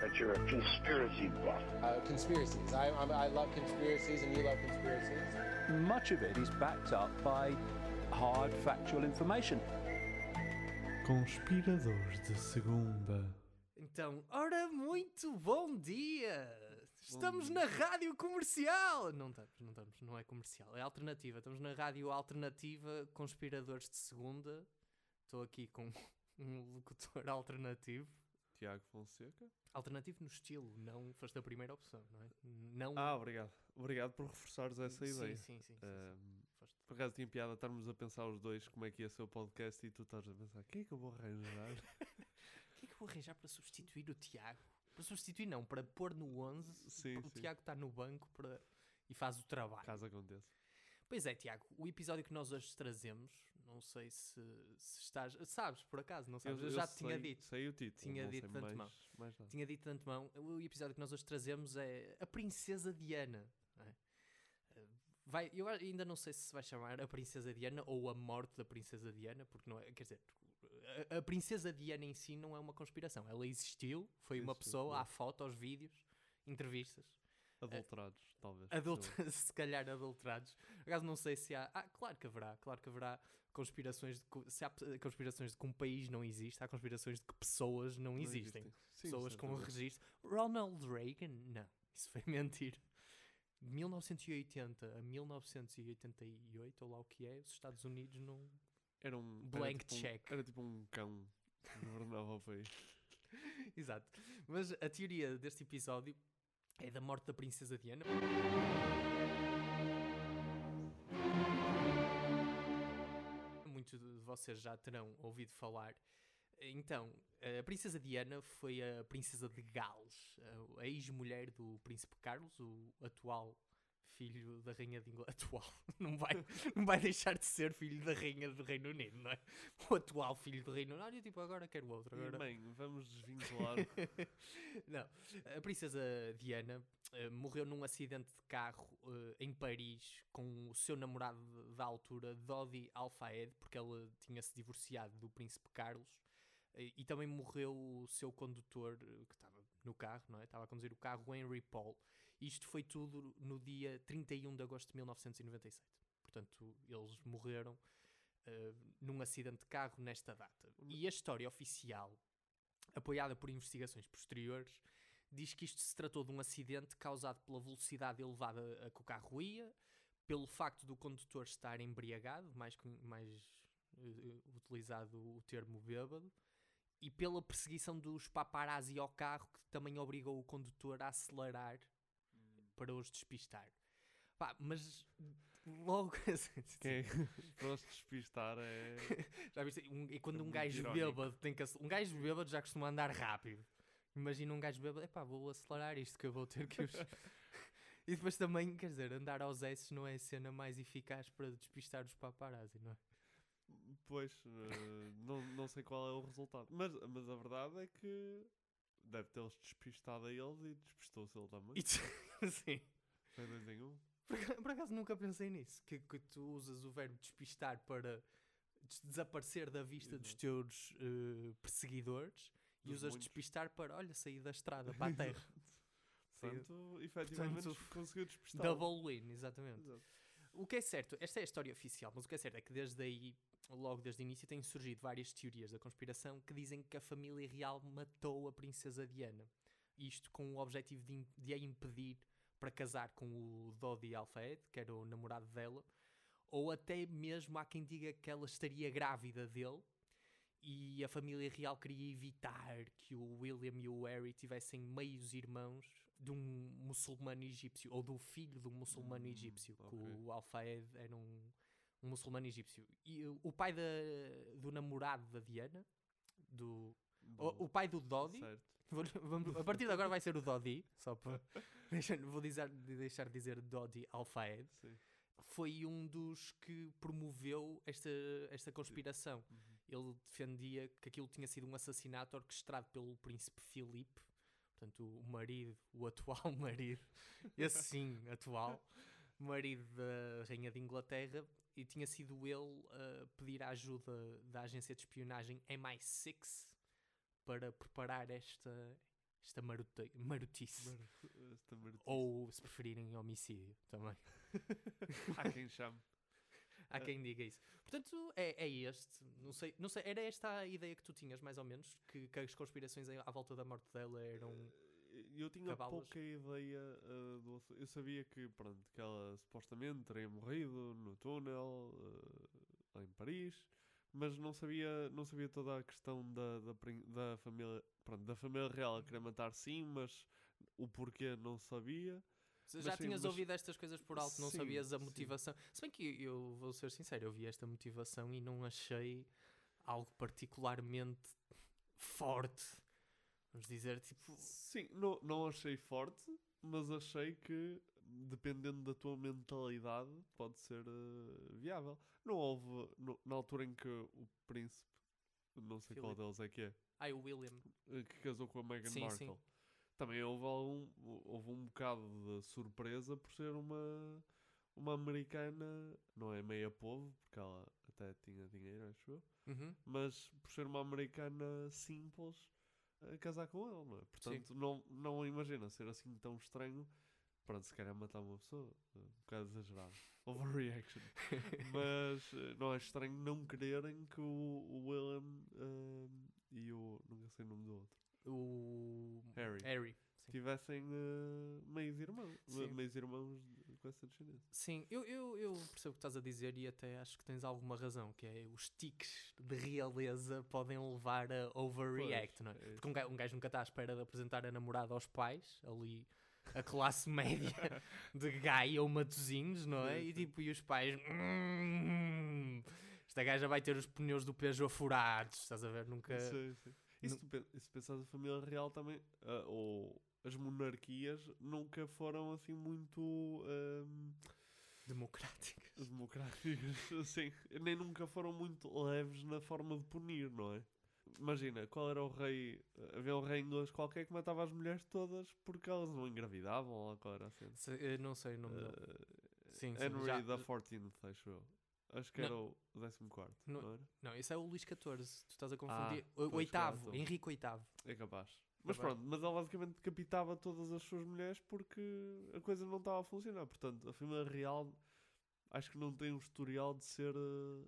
that you're a conspiracy buff. Uh, conspiracies. I, I'm, I love conspiracies, and you love conspiracies. Much of it is backed up by hard factual information. Conspiradores de segunda. Então, ora, muito bom dia! Estamos na rádio comercial! Não estamos, não estamos, não é comercial, é alternativa. Estamos na rádio alternativa Conspiradores de Segunda. Estou aqui com um locutor alternativo. Tiago Fonseca. Alternativo no estilo, não foste a primeira opção, não é? Não. Ah, obrigado. Obrigado por reforçares essa sim, ideia. Sim, sim, sim. sim, Ahm, Foste. por acaso tinha piada estarmos a pensar os dois como é que ia ser o podcast e tu estás a pensar quem é que eu vou arranjar? O que é que eu vou arranjar para substituir o Tiago? Para substituir, não, para pôr no 11. Sim, o sim. Tiago está no banco para... e faz o trabalho. Caso aconteça. Pois é, Tiago, o episódio que nós hoje trazemos, não sei se, se estás. Sabes, por acaso, não sabes? Eu, já te tinha sei- dito. Sei o título. Tinha dito de antemão. mais, nada. Tinha dito de antemão. O episódio que nós hoje trazemos é a Princesa Diana. é? Eh, Vai, eu ainda não sei se se vai chamar a Princesa Diana ou a morte da Princesa Diana, porque não é. Quer dizer, a, a Princesa Diana em si não é uma conspiração. Ela existiu, foi uma pessoa, é. há fotos, vídeos, entrevistas. Adulterados, talvez. Adult se calhar adulterados. Acaso não sei se há. Ah, claro que haverá. Claro que haverá conspirações de se há conspirações de que um país não existe, há conspirações de que pessoas não. Não existem. Sim, pessoas com certamente. registro. Ronald Reagan? Não, isso foi mentira. De 1980 a 1988, ou lá o que é, os Estados Unidos não. Era um era Blank tipo um- check. era tipo um cão que governava o país. Exato. Mas a teoria deste episódio é da morte da Princesa Diana. Muitos de vocês já terão ouvido falar. Então, a Princesa Diana foi a Princesa de Gales, a ex-mulher do Príncipe Carlos, o atual filho da Rainha de Inglaterra. Atual. Não vai, não vai deixar de ser filho da Rainha do Reino Unido, não é? O atual filho do Reino Unido. Tipo, agora quero outro. Agora... bem, vamos desvincular. Não, a princesa Diana eh, morreu num acidente de carro eh, em Paris com o seu namorado da altura, Dodi Al-Fayed, porque ela tinha se divorciado do príncipe Carlos. eh, E também morreu o seu condutor que estava no carro, não é? Estava a conduzir o carro, Henry Paul. Isto foi tudo no dia 31 de agosto de 1997. Portanto, eles morreram eh, num acidente de carro nesta data. E a história oficial apoiada por investigações posteriores, diz que isto se tratou de um acidente causado pela velocidade elevada a que o carro ia, pelo facto do condutor estar embriagado, mais, mais eh, utilizado o termo bêbado, e pela perseguição dos paparazzi ao carro, que também obrigou o condutor a acelerar para os despistar. Pá, mas logo. Quem para os despistar é. Já viste? Um- e quando É um gajo irónico. bêbado tem que Um gajo bêbado já costuma andar rápido. Imagina um gajo bêbado, epá, vou acelerar isto que eu vou ter que os. e depois também, quer dizer, andar aos S não é a cena mais eficaz para despistar os paparazzi, não é? Pois, eh, não, não sei qual é o resultado. Mas, mas a verdade é que deve tê-los despistado a eles e despistou-se ele também. E Sim. Foi dois em um. Por, por acaso nunca pensei nisso. Que, que tu usas o verbo despistar para des- desaparecer da vista dos Exato. teus eh, perseguidores e Dos usas muitos. despistar para, olha, sair da estrada para a terra. Portanto, efetivamente Portanto, conseguiu despistar. Double win, exatamente. Exato. O que é certo, esta é a história oficial, mas o que é certo é que desde aí, logo desde o início, têm surgido várias teorias da conspiração que dizem que a família real matou a princesa Diana. Isto com o objetivo de, de a impedir para casar com o Dodi Al-Fayed, que era o namorado dela, ou até mesmo há quem diga que ela estaria grávida dele e a família real queria evitar que o William e o Harry tivessem meios irmãos de um muçulmano egípcio ou do filho de um muçulmano Hum, egípcio, que ok. o Al-Fayed era um, um muçulmano egípcio. E o- o pai da, do namorado da Diana, do, o, o pai do Dodi. Vou, vamos- a partir de agora vai ser o Dodi, só para. deixar- vou dizer, deixar de dizer Dodi Al-Fayed. Sim. Foi um dos que promoveu esta, esta conspiração. Uhum. Ele defendia que aquilo tinha sido um assassinato orquestrado pelo príncipe Filipe, portanto, o marido, o atual marido, esse sim, atual, marido da Rainha de Inglaterra, e tinha sido ele a pedir a ajuda da agência de espionagem MI6 para preparar esta, esta marote- marotice. Esta merdice. Ou, se preferirem, homicídio também. Há quem chame. Há quem diga isso. Portanto, é, é este. Não sei, não sei, era esta a ideia que tu tinhas, mais ou menos? Que, que as conspirações à volta da morte dela eram. Eu tinha Cabalas. pouca ideia ah, do Eu sabia que, pronto, que ela supostamente teria morrido no túnel ah, em Paris, mas não sabia, não sabia toda a questão da, da, da família, pronto, da família real querer matar sim, mas o porquê não sabia. Mas Já sim, tinhas mas- ouvido estas coisas por alto, não Sim, sabias a sim. motivação. Se bem que eu vou ser sincero, eu vi esta motivação e não achei algo particularmente forte. Vamos dizer, tipo. Sim, não, não achei forte, mas achei que, dependendo da tua mentalidade, pode ser ah, viável. Não houve, no- na altura em que o príncipe, não sei qual Philip. deles é que é, Ai, o William. eh, que casou com a Meghan Sim, Markle. sim. Também houve, algum, houve um bocado de surpresa por ser uma, uma americana, não é meia povo, porque ela até tinha dinheiro, acho eu, Uhum. mas por ser uma americana simples a casar com ele, não é? Portanto, não, não imagina ser assim tão estranho. Pronto, se calhar matar uma pessoa, eh, um bocado exagerado. Overreaction. Mas eh, não é estranho não quererem que o, o William eh, e o. nunca sei o nome do outro. O. Harry. Harry. Tivessem eh, meios irmãos. Sim. Meios irmãos de- com essa descendência. Sim, eu, eu, eu percebo o que estás a dizer e até acho que tens alguma razão, que é os tiques de realeza podem levar a overreact, Pois, não é? é Porque um gajo, um gajo nunca está à espera de apresentar a namorada aos pais, ali a classe média de Gaia ou Matozinhos, não é? E tipo, e os pais... "Hum, esta gaja vai ter os pneus do Peugeot furados, estás a ver? Nunca... Sim, sim. E se tu se pensares a família real também, ah, ou as monarquias, nunca foram assim muito ahm, Democráticas. democráticas, assim, nem nunca foram muito leves na forma de punir, não é? Imagina, qual era o rei? Havia um rei inglês qualquer que matava as mulheres todas porque elas não engravidavam, ou qual era a cena. Se- eu não sei o nome dele. Ah, Sim, sim, Henry já- da 14, acho eu. Acho que Não. era o 14, Não- não? Não, esse é o Luís XIV, tu estás a confundir. o, o oitavo, claro, então. Henrique VIII. É capaz. Mas pronto, mas ele basicamente decapitava todas as suas mulheres porque a coisa não estava a funcionar. Portanto, a família real acho que não tem um historial de ser. eh,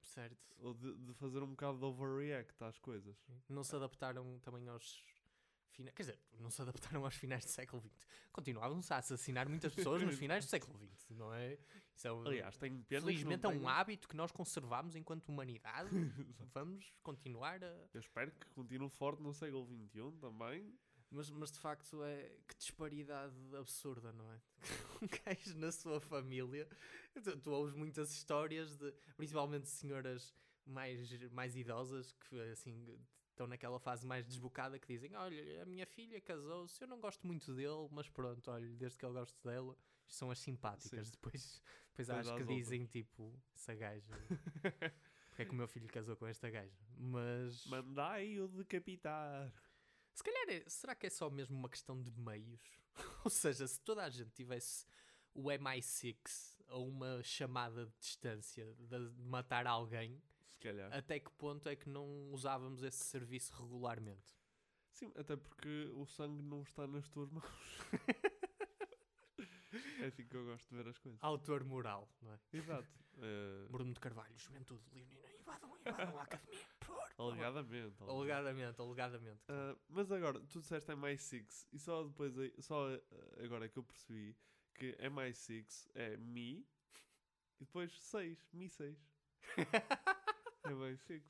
Certo. ou de, de fazer um bocado de overreact às coisas. Não se adaptaram também aos finais. Quer dizer, não se adaptaram aos finais do século XX. Continuavam-se a assassinar muitas pessoas nos finais do século XX, não é? Isso é um- Aliás, tenho pena. que felizmente é um tenham- hábito que nós conservamos enquanto humanidade. Vamos continuar a. Eu espero que continue forte no século XXI também. Mas, mas de facto é que disparidade absurda, não é? Um gajo na sua família. Tu, tu ouves muitas histórias de principalmente de senhoras mais, mais idosas que assim estão naquela fase mais desbocada que dizem: Olha, a minha filha casou-se, eu não gosto muito dele, mas pronto, olha, desde que eu gosto dela, são as simpáticas. Sim. Depois, depois acho que dizem tipo, essa gaja. Porque é que o meu filho casou com esta gaja? Mas. Mandai-o decapitar. Se calhar, é- será que é só mesmo uma questão de meios? Ou seja, se toda a gente tivesse o MI6 a uma chamada de distância de matar alguém, calhar. até que ponto é que não usávamos esse serviço regularmente? Sim, até porque o sangue não está nas tuas mãos. é assim que eu gosto de ver as coisas. Autor moral, não é? Exato. Eh, Bruno de Carvalho, Juventude Leonina, invadam, invadam a academia, por alegadamente. Alegadamente, alegadamente. Ah, mas agora, tu disseste MI6 e só depois, só ah, agora é que eu percebi que MI6 é Mi e depois 6, Mi 6. MI6.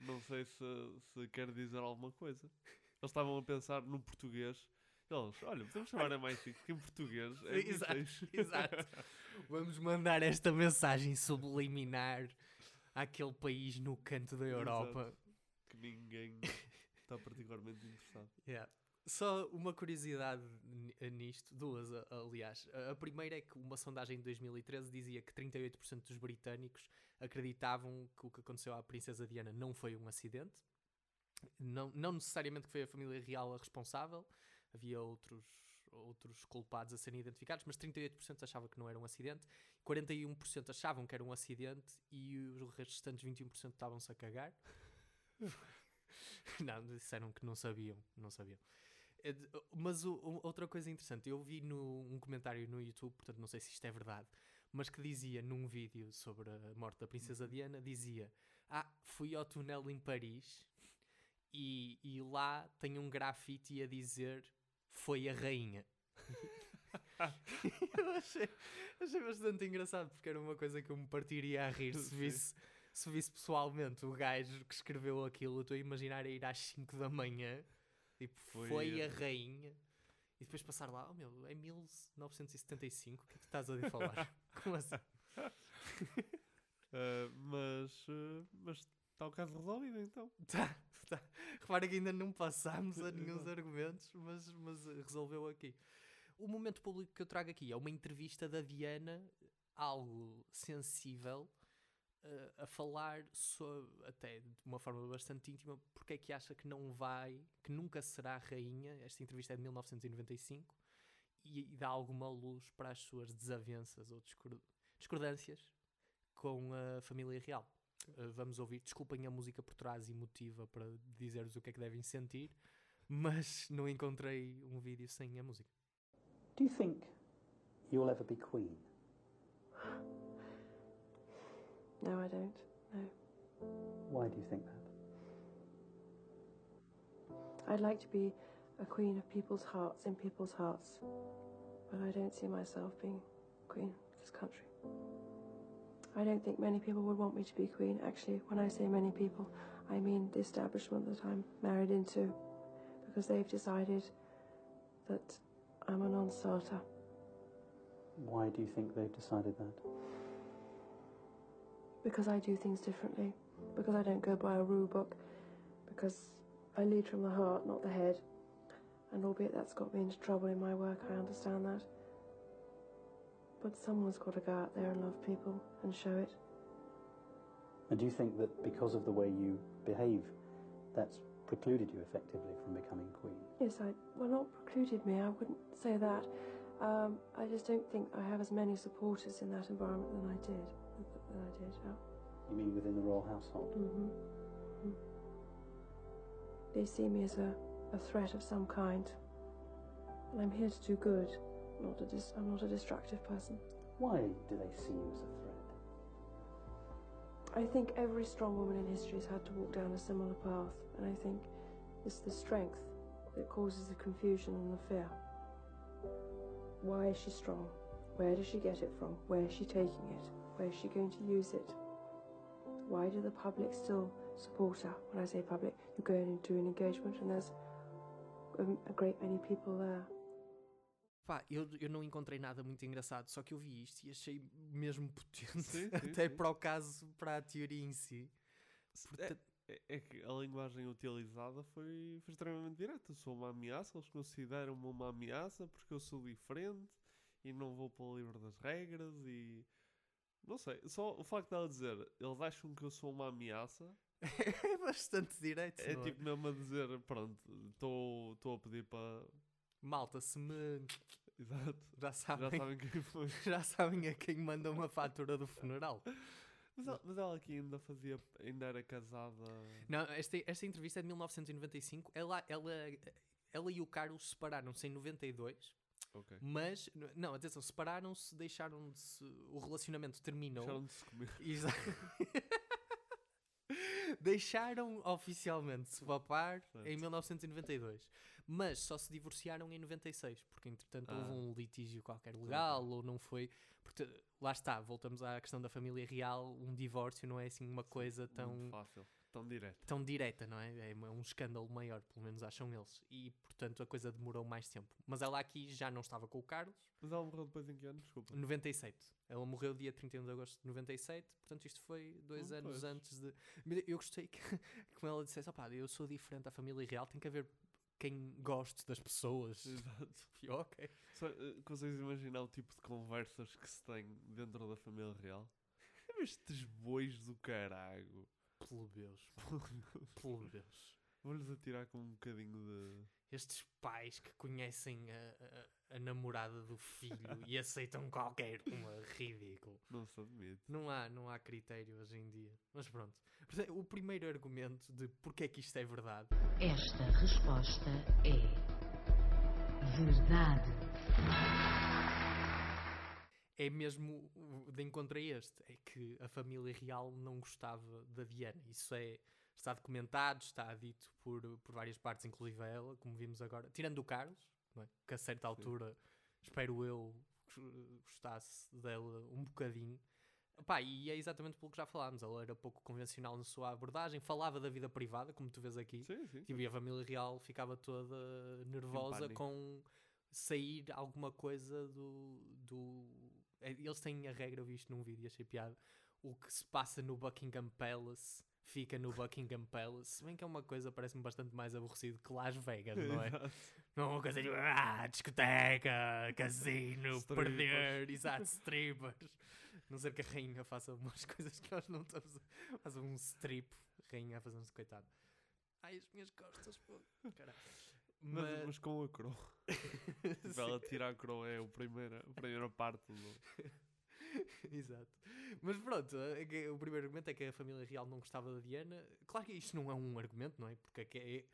Não sei se, se quer dizer alguma coisa. Eles estavam a pensar no português. Eles, olha, podemos chamar MI6 que em português é Exato, 6. exato. Vamos mandar esta mensagem subliminar àquele país no canto da Europa. Que ninguém está particularmente interessado. Yeah. Só uma curiosidade ni- nisto, duas, a- aliás. A- A primeira é que uma sondagem de 2013 dizia que 38% dos britânicos acreditavam que o que aconteceu à Princesa Diana não foi um acidente. Não, não necessariamente que foi a família real a responsável, havia outros, outros culpados a serem identificados, mas 38% achavam que não era um acidente, 41% achavam que era um acidente e os restantes 21% estavam-se a cagar. não, disseram que não sabiam, não sabiam. De- Mas o- outra coisa interessante, eu vi no, um comentário no YouTube, portanto não sei se isto é verdade, mas que dizia num vídeo sobre a morte da Princesa Diana, dizia, ah, fui ao túnel em Paris e, e lá tem um grafite a dizer, foi a rainha. eu achei, achei bastante engraçado, porque era uma coisa que eu me partiria a rir se visse, se visse pessoalmente o gajo que escreveu aquilo, estou a imaginar a ir às 5 da manhã, tipo, foi, Foi a rainha, e depois passar lá, oh meu, é 1975, o que é que estás a falar? Como assim? Ah, mas, ah, mas está o caso resolvido então. Tá, tá. Repara que ainda não passámos a nenhum Exato. argumentos, mas, mas eh, resolveu aqui. O momento público que eu trago aqui é uma entrevista da Diana, algo sensível, eh, a falar sobre, até de uma forma bastante íntima, porque é que acha que não vai, que nunca será rainha. Esta entrevista é de 1995 e, e dá alguma luz para as suas desavenças ou discor- discordâncias com a família real. Uh, vamos ouvir. Desculpem a música por trás emotiva para dizer-vos o que é que devem sentir, mas não encontrei um vídeo sem a música. Do you think you'll ever be queen? No, I don't. No. Why do you think that? I'd like to be a queen of people's hearts, in people's hearts. But I don't see myself being queen of this country. I don't think many people would want me to be queen. Actually, when I say many people, I mean the establishment that I'm married into. Because they've decided that I'm a non starter. Why do you think they've decided that? Because I do things differently. Because I don't go by a rule book. Because I lead from the heart, not the head. And albeit that's got me into trouble in my work, I understand that. But someone's got to go out there and love people and show it. And do you think that because of the way you behave, that's precluded you effectively from becoming queen? Yes, I. Well, not precluded me, I wouldn't say that. Um, I just don't think I have as many supporters in that environment than I did. Than I did, yeah. You mean within the royal household? hmm They see me as a, a threat of some kind. And I'm here to do good. Not a dis- I'm not a destructive person. Why do they see you as a threat? I think every strong woman in history has had to walk down a similar path, and I think it's the strength that causes the confusion and the fear. Why is she strong? Where does she get it from? Where is she taking it? Where is she going to use it? Why do the public still support her? When I say public, you're going into an engagement and there's a, great many people there. Pá, eu, eu não encontrei nada muito engraçado, só que eu vi isto e achei mesmo potente, Sim, sim, até sim. para o caso, para a teoria em si. É, é- é que a linguagem utilizada foi, foi extremamente direta. Sou uma ameaça, eles consideram-me uma ameaça porque eu sou diferente e não vou pelo livro das regras e. Não sei, só o facto dela dizer eles acham que eu sou uma ameaça é bastante direito, é não tipo mesmo a dizer: pronto, estou a pedir para. Malta, se me... Exato. Já sabem, Já sabem quem foi. já sabem a quem manda uma fatura do funeral. Mas ela, mas ela aqui ainda fazia. ainda era casada. Não, esta, esta entrevista é de 1995. Ela, ela, ela e o Carlos separaram-se em 92. Ok. Mas, não, atenção, separaram-se, deixaram-se. O relacionamento terminou. Deixaram de se comer. Exa- Deixaram oficialmente se papar em 1992, mas só se divorciaram em 96, porque entretanto houve Ah. um litígio qualquer legal ou não foi. Porque, lá está, voltamos à questão da família real. Um divórcio não é assim uma coisa tão. Muito fácil. Tão direto. tão direta, não é? É um- é um escândalo maior, pelo menos acham eles. E, portanto, a coisa demorou mais tempo. Mas ela aqui já não estava com o Carlos, Mas ela morreu depois em que ano? Desculpa. 97. Ela morreu dia 31 de agosto de 97, portanto isto foi dois Hum, anos pois. antes de... Eu gostei que, como ela dissesse, opá, eu sou diferente da família real, tem que haver quem goste das pessoas. Exato. E ok. Só, eh, consegues imaginar o tipo de conversas que se tem dentro da família real? É estes bois do caralho. Plebeus. Plebeus. Vou-lhes atirar com um bocadinho de. Estes pais que conhecem a, a- a namorada do filho e aceitam qualquer uma ridículo. Não se admite. Não há, não há critério hoje em dia. Mas pronto. O primeiro argumento de porque é que isto é verdade Esta resposta é verdade. é mesmo o- de encontro a este. É que a família real não gostava da Diana. Isso é, está documentado, está dito por, por várias partes, inclusive a ela, como vimos agora. Tirando o Carlos, é? que a certa altura, espero eu, gos- gostasse dela um bocadinho. Pá, e é exatamente pelo que já falámos. Ela era pouco convencional na sua abordagem, falava da vida privada, como tu vês aqui. Sim, sim. Tipo, e a família real ficava toda nervosa com sair alguma coisa do. do... é, Eles têm a regra, eu vi isto num vídeo achei piada. O que se passa no Buckingham Palace fica no Buckingham Palace. Se bem que é uma coisa parece-me bastante mais aborrecido que Las Vegas, não é? Não é uma coisa tipo, ah, discoteca, casino, Strippers. perder, exato, strippers. Não ser que a rainha faça umas coisas que nós não estamos a fazer um strip, rainha a fazer um coitado. Ai, as minhas costas, pô. Caralho. Mas, Mas, mas com a crow. Tipo, ela tirar a crow é o primeira, a primeira parte do. Exato. Mas pronto, é o primeiro argumento é que a família real não gostava da Diana. Claro que isto não é um argumento, não é? Porque é que é-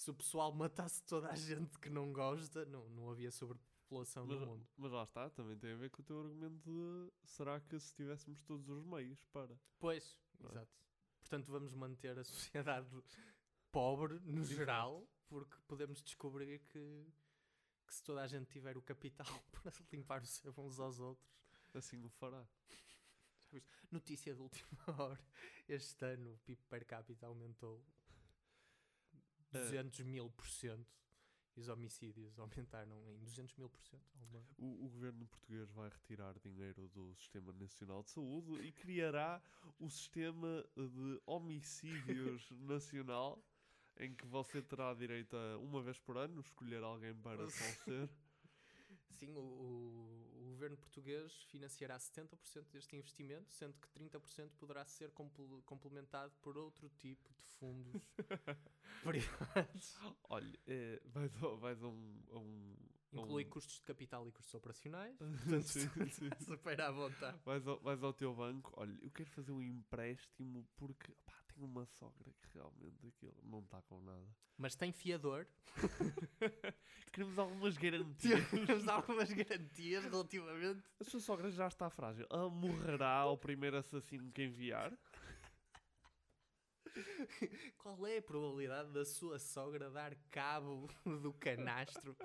se o pessoal matasse toda a gente que não gosta, não, não havia sobrepopulação Mas, no mundo. mas lá está, também tem a ver com o teu argumento de será que se tivéssemos todos os meios para. Pois, é? exato. Portanto, vamos manter a sociedade pobre no Exato. geral, porque podemos descobrir que, que se toda a gente tiver o capital para limpar o seu uns aos outros. Assim o fará. Notícia de última hora. Este ano o PIB per capita aumentou 200 mil por cento e os homicídios aumentaram em 200 mil por cento. Uma- O, o governo português vai retirar dinheiro do Sistema Nacional de Saúde e criará o Sistema de Homicídios Nacional, em que você terá direito a, uma vez por ano, escolher alguém para falecer. Sim, o governo português financiará 70% deste investimento, sendo que 30% poderá ser comple- complementado por outro tipo de fundos privados. Olha, é, vais, a- vais a um. A um Inclui um- custos de capital e custos operacionais. Sim, Portanto, sim. super à vontade. Vais ao, vais ao teu banco, olha, eu quero fazer um empréstimo porque tenho uma sogra que realmente aquilo não está com nada. Mas tem fiador. Queremos algumas garantias. Temos algumas garantias relativamente. A sua sogra já está frágil. Ela morrerá ao primeiro assassino que enviar? Qual é a probabilidade da sua sogra dar cabo do canastro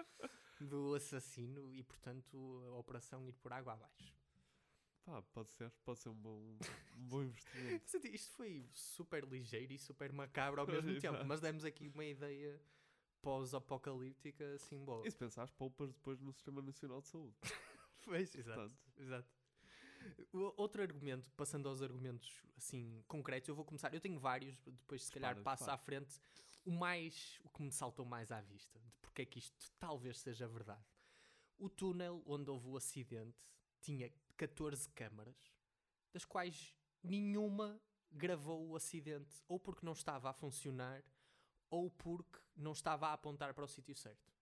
do assassino e, portanto, a operação ir por água abaixo? Pá, pode ser, pode ser um bom, um bom investimento. Isto foi super ligeiro e super macabro ao mesmo tempo, mas demos aqui uma ideia pós-apocalíptica assim boa. E se pensares, poupas depois no Sistema Nacional de Saúde. Pois, exato, exato. Outro argumento, passando aos argumentos assim concretos, eu vou começar. Eu tenho vários, depois se calhar Dispara, passo dispara. à frente. O mais, o que me saltou mais à vista, de porque é que isto talvez seja verdade. O túnel onde houve o acidente tinha 14 câmaras, das quais nenhuma gravou o acidente, ou porque não estava a funcionar, ou porque não estava a apontar para o sítio certo.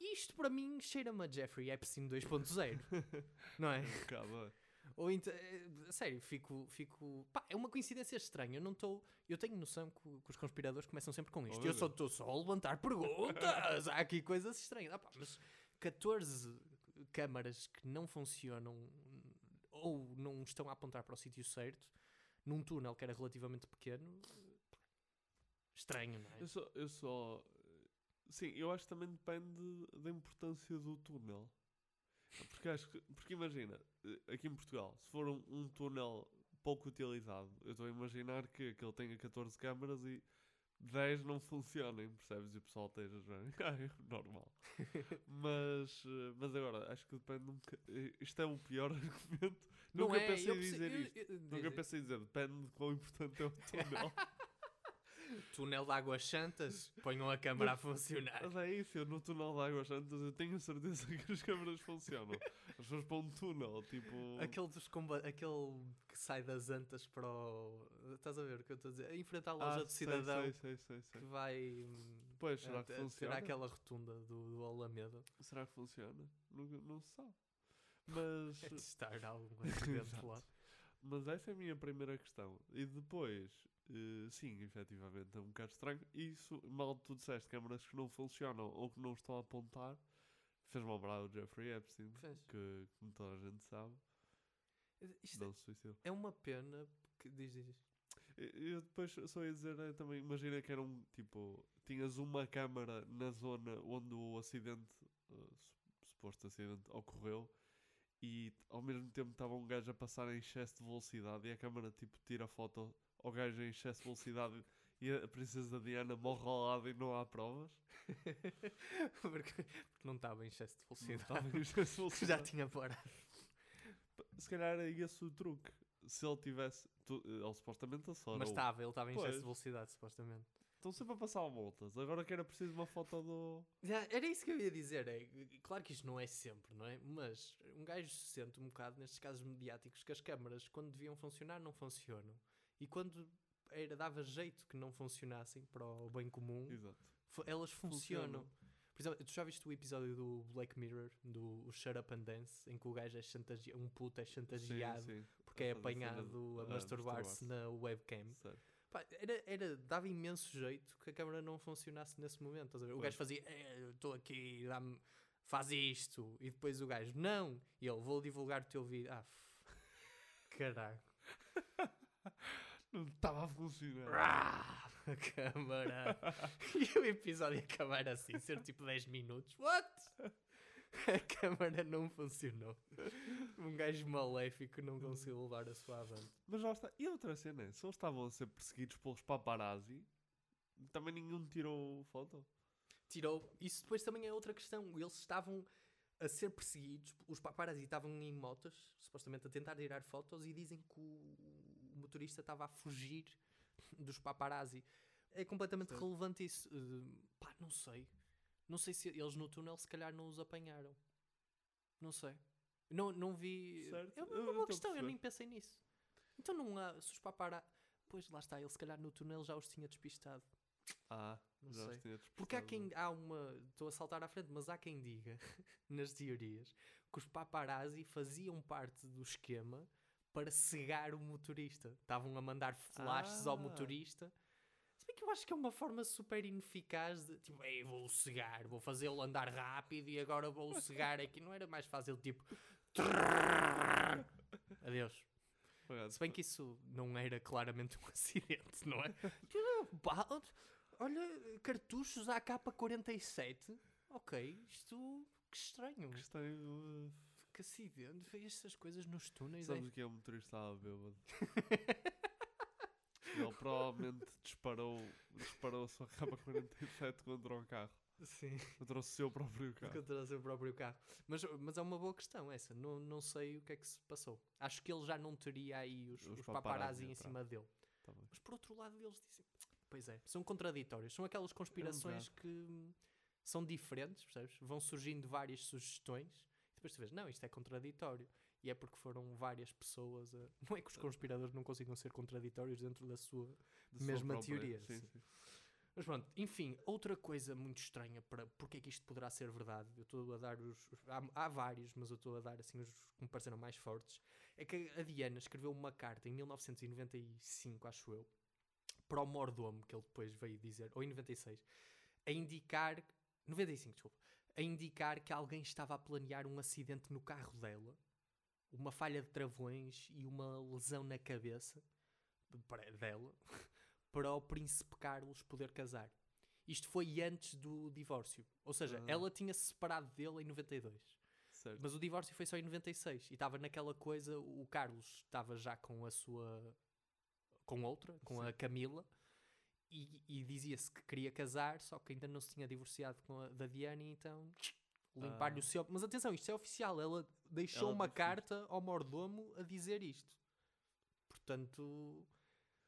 Isto para mim cheira-me a Jeffrey Epstein 2.0, não é? Bocado, é. Ou então, é, sério, fico, fico. Pá, é uma coincidência estranha. Eu não estou. Eu tenho noção que, que os conspiradores começam sempre com isto. Oh, eu só estou só a levantar perguntas. Há aqui coisas estranhas. Ah, pá, mas 14 câmaras que não funcionam ou não estão a apontar para o sítio certo num túnel que era relativamente pequeno. Estranho, não é? Eu só, eu só. Sim, eu acho que também depende da importância do túnel. Porque acho que. Porque imagina, aqui em Portugal, se for um, um túnel pouco utilizado. Eu estou a imaginar que, que ele tenha 14 câmaras e 10 não funcionem, percebes? E o pessoal esteja. "Ah, normal. mas, eh, mas agora, acho que depende um boca- eh, Isto é o pior argumento. Não Nunca é, pensei eu em dizer eu- isto. eu- Nunca diz- pensei em dizer, depende de quão importante é o túnel. Túnel de Águas Santas, ponham a câmara a funcionar. Mas é isso, eu no túnel de Águas Santas eu tenho a certeza que as câmaras funcionam. As pessoas para um túnel, tipo. Aquele, dos comba aquele que sai das antas para o. Estás a ver o que eu estou a dizer? Em frente à Ah, loja do sei, cidadão sei, sei, que vai. Pois, será que a- a ter funciona? aquela rotunda do, do Alameda. Será que funciona? Não, não se sabe. Mas. É testar algum acidente lá. Mas essa é a minha primeira questão. E depois, eh, sim, efetivamente é um bocado estranho. Isso, mal tu disseste câmaras que não funcionam ou que não estão a apontar, fez-me lembrar o Jeffrey Epstein, Fez. que, como toda a gente sabe, Isto não se suicidou. é uma pena. Que, diz, diz. Eu depois só ia dizer eh, também, imagina que era um tipo, tinhas uma câmara na zona onde o acidente, su- suposto acidente, ocorreu e ao mesmo tempo estava um gajo a passar em excesso de velocidade e a câmara tipo tira foto ao gajo em excesso de velocidade e a princesa Diana morre ao lado e não há provas. porque, porque não estava em excesso de Não velocidade. estava em excesso de Já velocidade. tinha parado. Se calhar era esse o truque. Se ele tivesse. tu- ele supostamente acelerou. Mas estava, ele estava em excesso de velocidade, supostamente. Estão sempre a passar multas. Agora que era preciso uma foto do. Já, era isso que eu ia dizer. É, claro que isto não é sempre, não é? Mas um gajo se sente um bocado nestes casos mediáticos que as câmaras, quando deviam funcionar, não funcionam. E quando era, dava jeito que não funcionassem para o bem comum, Exato. elas funcionam. Funcionam. Por exemplo, tu já viste o episódio do Black Mirror, do Shut Up and Dance, em que o gajo é chantageado, um puto é chantageado Sim, sim. porque é apanhado a a masturbar-se na webcam. Certo. Pá, era, era, dava imenso jeito que a câmara não funcionasse nesse momento. O Pois. gajo fazia, "Eh, estou aqui, dá-me, faz isto. E depois o gajo, não. E ele, vou divulgar o teu vídeo. Ah, f- caralho. Não estava a funcionar. Rá, a câmara. e o episódio acabar assim, ser tipo 10 minutos. What? A câmara não funcionou. Um gajo maléfico não conseguiu levar a sua avante. Mas lá está. E outra cena se eles estavam a ser perseguidos pelos paparazzi, também nenhum tirou foto. tirou. Isso depois também é outra questão. Eles estavam a ser perseguidos, os paparazzi estavam em motas, supostamente a tentar tirar fotos, e dizem que o motorista estava a fugir dos paparazzi. É completamente Certo. relevante isso. Uh, pá, não sei. Não sei se eles no túnel se calhar não os apanharam. Não sei. Não, não vi. Certo, É uma, eu- uma eu questão, eu nem pensei nisso. Então não há. Se os paparazzi. Pois lá está, ele se calhar no túnel já os tinha despistado. Ah, Não já os sei. tinha Porque há despistado. quem há uma. Estou a saltar à frente, mas há quem diga, nas teorias, que os paparazzi faziam parte do esquema para cegar o motorista. Estavam a mandar flashes ao Ah. motorista. Se bem que eu acho que é uma forma super ineficaz de tipo, Ei, vou cegar, vou fazê-lo andar rápido e agora vou cegar aqui. Não era mais fácil, tipo. Adeus. Se bem que isso não era claramente um acidente, não é? Olha, cartuchos AK-47. Ok, isto. Que estranho. que estranho. Que acidente. Vê estas coisas nos túneis. Sabes é? o que é o motorista estava bêbado? Ele provavelmente disparou, disparou a sua capa 47 contra o carro. Sim. Contra o seu próprio carro. Contra o seu próprio carro. Mas, mas é uma boa questão essa. Não, não sei o que é que se passou. Acho que ele já não teria aí os, Os os paparazzi em cima dele. Tá. Mas por outro lado, eles dizem. Pois é, são contraditórios. São aquelas conspirações que hum, são diferentes, percebes? Vão surgindo várias sugestões depois tu vês, não, isto é contraditório. E é porque foram várias pessoas a... Não é que os conspiradores não consigam ser contraditórios dentro da sua Da sua mesma própria- teoria. Sim, sim. sim. Mas pronto, enfim, outra coisa muito estranha para porque é que isto poderá ser verdade. Eu estou a dar os- há, há vários, mas eu estou a dar assim os que me pareceram mais fortes. É que a Diana escreveu uma carta em 1995, acho eu, para o mordomo, que ele depois veio dizer, ou em 96, a indicar. 95, desculpa. A indicar que alguém estava a planear um acidente no carro dela, uma falha de travões e uma lesão na cabeça dela, para o príncipe Carlos poder casar. Isto foi antes do divórcio. Ou seja, Ah. ela tinha se separado dele em 92. Certo. Mas o divórcio foi só em 96 e estava naquela coisa, o Carlos estava já com a sua com outra, com a Camila, e, e dizia-se que queria casar, só que ainda não se tinha divorciado com a, da Diana, então limpar-lhe Ah. o seu. Mas atenção, isto é oficial, ela deixou Ela uma isto. carta ao mordomo a dizer isto. Portanto,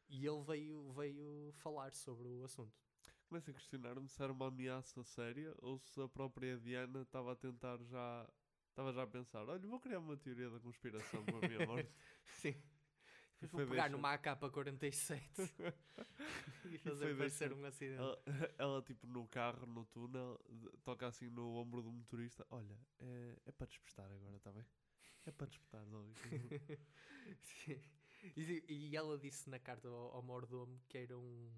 e ele veio, veio falar sobre o assunto. Começo a questionar-me se era uma ameaça séria ou se a própria Diana estava a tentar já. Estava já a pensar: olha, vou criar uma teoria da conspiração com a minha morte. Sim. E Vou pegar deixar- numa AK-47 e fazer parecer um acidente. Ela, ela, tipo, no carro, no túnel, toca assim no ombro do motorista: Olha, é, é para despertar agora, está bem? É para despertar, Zói. Sim. E, e ela disse na carta ao, ao mordomo que era um.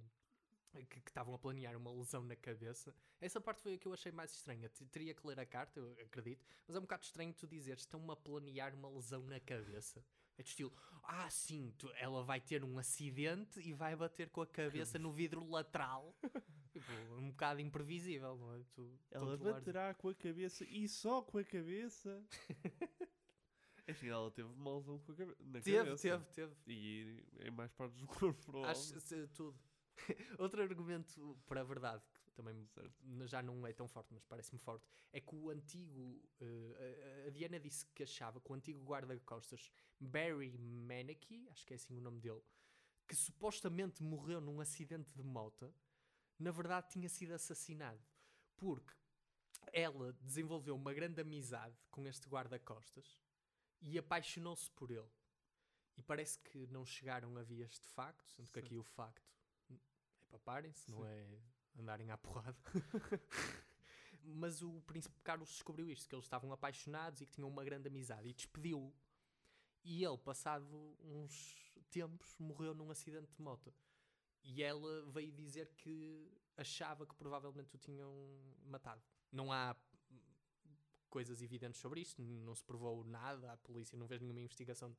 que estavam a planear uma lesão na cabeça. Essa parte foi a que eu achei mais estranha. Te- Teria que ler a carta, eu acredito, mas é um bocado estranho tu dizeres estão-me a planear uma lesão na cabeça. É estilo, ah, sim, tu- ela vai ter um acidente e vai bater com a cabeça no vidro lateral. tipo, um bocado imprevisível, não é? Tu Ela baterá com a cabeça e só com a cabeça. Enfim, ela teve uma lesão com a cabe na Teve, cabeça. teve, teve. E em mais partes do corpo. Acho tudo. Outro argumento para a verdade, que também já não é tão forte, mas parece-me forte, é que o antigo. eh, a- Diana disse que achava que o antigo guarda-costas Barry Maneke, acho que é assim o nome dele, que supostamente morreu num acidente de moto, na verdade tinha sido assassinado. Porque ela desenvolveu uma grande amizade com este guarda-costas e apaixonou-se por ele. E parece que não chegaram a vias de facto, sendo que aqui o facto é para parem-se, não é andarem à porrada. Mas o príncipe Carlos descobriu isto, que eles estavam apaixonados e que tinham uma grande amizade e despediu-o. E ele, passado uns tempos, morreu num acidente de moto. E ela veio dizer que achava que provavelmente o tinham matado. Não há coisas evidentes sobre isto, não se provou nada, a polícia não fez nenhuma investigação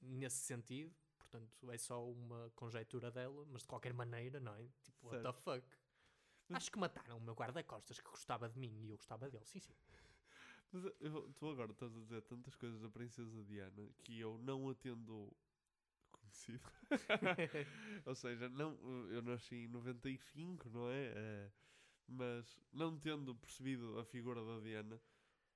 nesse sentido, portanto é só uma conjectura dela, mas de qualquer maneira, não é? Tipo, what the fuck? Acho que mataram o meu guarda-costas que gostava de mim e eu gostava dele, sim, sim. Mas eu- tu agora estás a dizer tantas coisas da Princesa Diana que eu não a tendo conhecido. Ou seja, não, eu nasci em 95, não é? Eh, mas não tendo percebido a figura da Diana,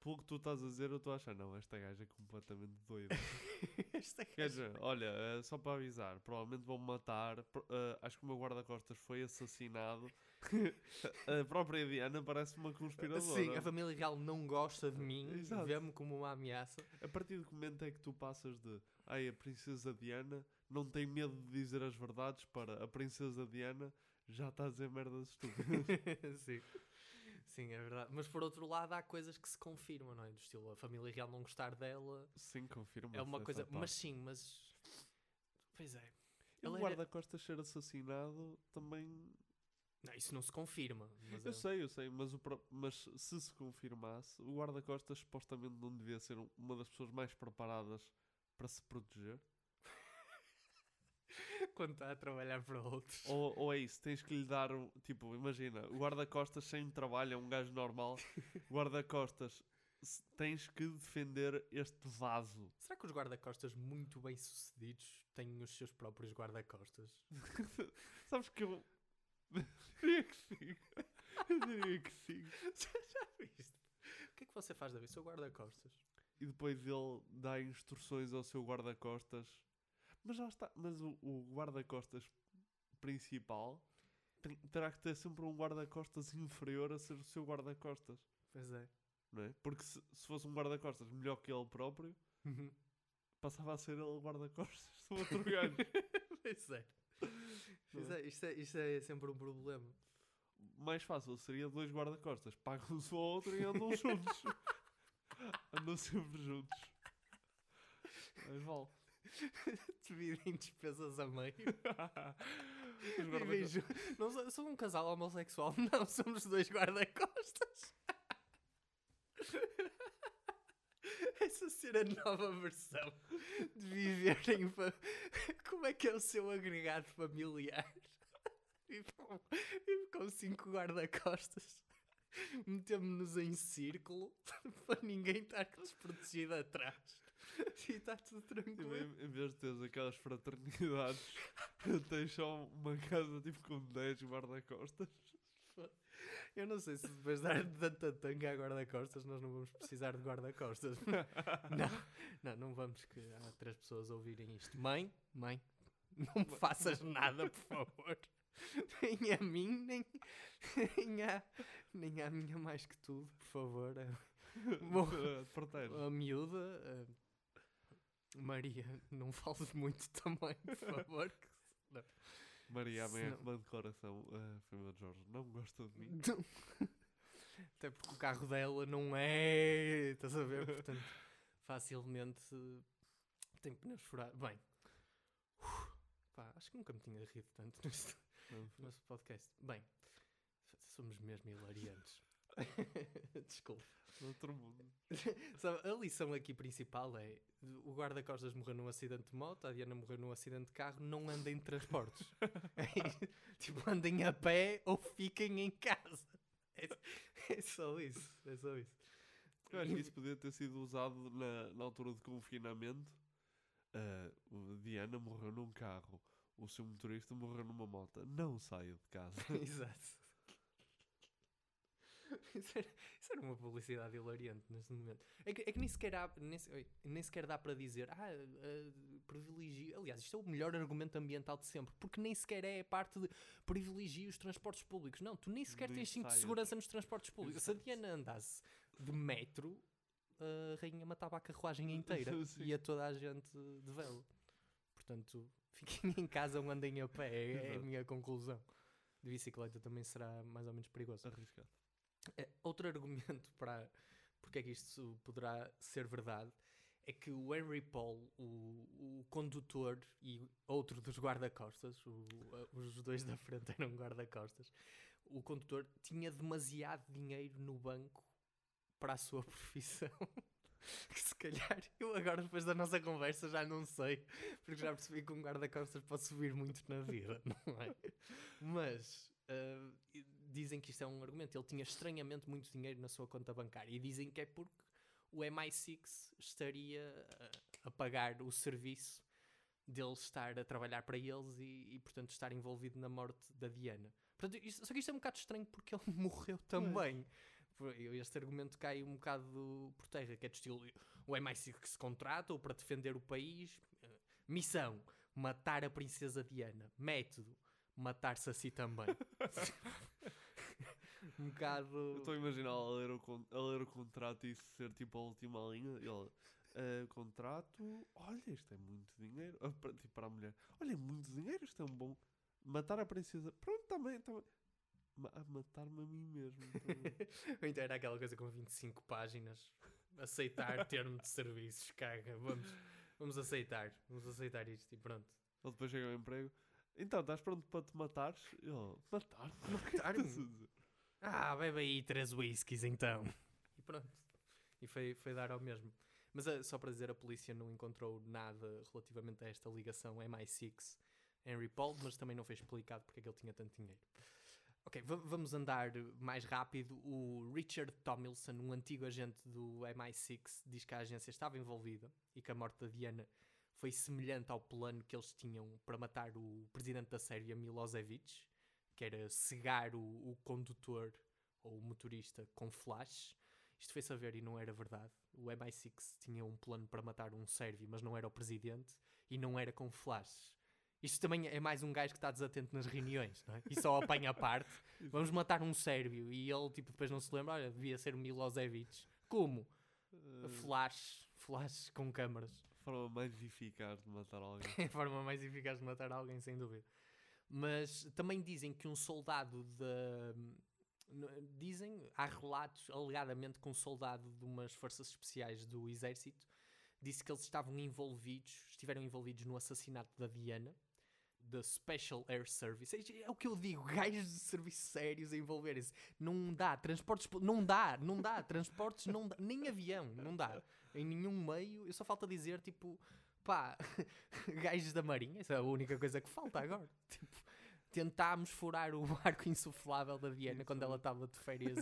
pelo que tu estás a dizer, eu estou a achar, não, esta gaja é completamente doida. Esta Quer dizer, olha, eh, só para avisar, provavelmente vão matar. eh, acho que o meu guarda-costas foi assassinado. a própria Diana parece uma conspiradora. Sim, a família real não gosta de mim, vê-me como uma ameaça. A partir do momento é que tu passas de ai, a princesa Diana não tem medo de dizer as verdades para a princesa Diana já está a dizer merdas estúpidas. Sim. Sim, é verdade. Mas por outro lado, há coisas que se confirmam, não é? Do estilo, a família real não gostar dela. Sim, confirma É uma coisa. Mas sim, mas. Pois é. E o guarda-costas ser assassinado também. Não, isso não se confirma. Eu é- sei, eu sei, mas, o pró- mas se se confirmasse, o guarda-costas supostamente não devia ser um- uma das pessoas mais preparadas para se proteger. Quando está a trabalhar para outros. Ou, ou é isso, tens que lhe dar um. Tipo, imagina, o guarda-costas sem trabalho é um gajo normal. Guarda-costas tens que defender este vaso. Será que os guarda-costas muito bem sucedidos têm os seus próprios guarda-costas? Sabes que eu. diria que sim. Eu diria que sim. Já viste? O que é que você faz da vez? Seu guarda-costas. E depois ele dá instruções ao seu guarda-costas. Mas já está. Mas o, o guarda-costas principal tem- terá que ter sempre um guarda-costas inferior a ser o seu guarda-costas. Pois é. Não é? Porque se, se fosse um guarda-costas melhor que ele próprio, Uhum. passava a ser ele o guarda-costas do outro gajo. Pois é. Pois é, isto, é, isto é sempre um problema. Mais fácil seria dois guarda-costas. Pagam-se um ao outro e andam juntos. andam sempre juntos. Mas vale. Dividem despesas a meio. Vivem Não sou, um casal homossexual, não, somos dois guarda-costas. Essa ser a nova versão de viverem. fa- Como é que é o seu agregado familiar? Com, vive com cinco guarda-costas. metemos-nos em círculo para ninguém estar desprotegido atrás. E está tudo tranquilo. em, em vez de teres aquelas fraternidades, tens só uma casa tipo com 10 guarda-costas. Eu não sei se depois de dar tanta tanga a guarda-costas nós não vamos precisar de guarda-costas. não, não, não vamos que há três pessoas a ouvirem isto. Mãe, mãe, não me faças nada, por favor. Nem a mim, nem, nem, a, nem a minha mais que tudo, por favor. Bom, a miúda, Maria, não fales muito também, por favor. senão- Maria, a minha Senão- irmã de coração, a família de Jorge, não gosta de mim. Não. Até porque o carro dela não é. Estás a ver? Portanto, facilmente tem pneus furados. Bem, uf, pá, acho que nunca me tinha rido tanto neste, neste podcast. Bem, somos mesmo hilariantes. Desculpa. Outro mundo. Sabe, a lição aqui principal é: o guarda-costas morreu num acidente de moto, a Diana morreu num acidente de carro, não andem de transportes. É, tipo, andem a pé ou fiquem em casa. É, é só isso. É só isso. Eu acho que isso podia ter sido usado na, na altura de confinamento. O Diana morreu num carro, o seu motorista morreu numa moto. Não saia de casa. Exato. Isso era, isso era uma publicidade hilariante neste momento. É que, é que nem, sequer há, nem, nem sequer dá para dizer, ah, uh, privilegio. Aliás, isto é o melhor argumento ambiental de sempre, porque nem sequer é a parte de privilegio os transportes públicos. Não, tu nem sequer Nem tens cinto de segurança nos transportes públicos. Se a Diana andasse de metro, a rainha matava a carruagem inteira e a toda a gente de velo. Portanto, fiquem em casa ou andem a pé, é, a minha conclusão. De bicicleta também será mais ou menos perigoso. Arriscado. É, outro argumento para porque é que isto poderá ser verdade é que o Henry Paul, o, o condutor e outro dos guarda-costas, a- os dois da frente eram guarda-costas, o condutor tinha demasiado dinheiro no banco para a sua profissão. que se calhar eu agora depois da nossa conversa já não sei, porque já percebi que um guarda-costas pode subir muito na vida, não é? Mas e dizem que isto é um argumento. Ele tinha estranhamente muito dinheiro na sua conta bancária e dizem que é porque o MI6 estaria a, a pagar o serviço dele estar a trabalhar para eles e, e, portanto estar envolvido na morte da Diana. Portanto, isto- só que isto é um bocado estranho porque ele morreu também. Este argumento cai um bocado por terra, que é do estilo o MI6 que se contrata para defender o país. eh, Missão: matar a princesa Diana. Método: matar-se a si também. um bocado. Eu estou a imaginar a ler, o, con- a ler o contrato e isso ser tipo a última linha. E ele, "Ah, contrato, olha, isto é muito dinheiro. Ah, para, tipo para a mulher, olha, é muito dinheiro, isto é um bom. Matar a princesa, pronto, também. também. Ma- a Matar-me a mim mesmo. também. Ou então era aquela coisa com 25 páginas. Aceitar termo de serviços, caga. Vamos, vamos aceitar. Vamos aceitar isto e pronto. Ele depois chega ao emprego. Então, estás pronto para te matares? E ele, matar-me? Ah, bebe aí três whiskies então. E pronto. E foi, foi dar ao mesmo. Mas ah, só para dizer, a polícia não encontrou nada relativamente a esta ligação MI6 Henry Paul, mas também não foi explicado porque é que ele tinha tanto dinheiro. Ok, va- vamos andar mais rápido. O Richard Tomilson, um antigo agente do MI6, diz que a agência estava envolvida e que a morte da Diana foi semelhante ao plano que eles tinham para matar o presidente da Sérvia, Milosevic, que era cegar o, o condutor ou o motorista com flash. Isto foi saber e não era verdade. O MI6 tinha um plano para matar um sérvio, mas não era o presidente e não era com flash. Isto também é mais um gajo que está desatento nas reuniões, não é? E só apanha a parte. Vamos matar um sérvio e ele tipo, depois não se lembra, olha, devia ser o Milosevic. Como? Ah, Flash, flash com câmaras. forma mais eficaz de matar alguém. É a forma mais eficaz de matar alguém, sem dúvida. Mas também dizem que um soldado da. n- Dizem, há relatos, alegadamente, que um soldado de umas forças especiais do exército disse que eles estavam envolvidos, estiveram envolvidos no assassinato da Diana, da Special Air Service. É o que eu digo, gajos de serviços sérios a envolverem-se. Não dá, transportes, não dá, não dá, transportes, não dá, nem avião, não dá. Em nenhum meio, eu só falta dizer, tipo, pá, gajos da Marinha, essa é a única coisa que falta agora. Tipo, tentámos furar o barco insuflável da Diana quando ela estava de férias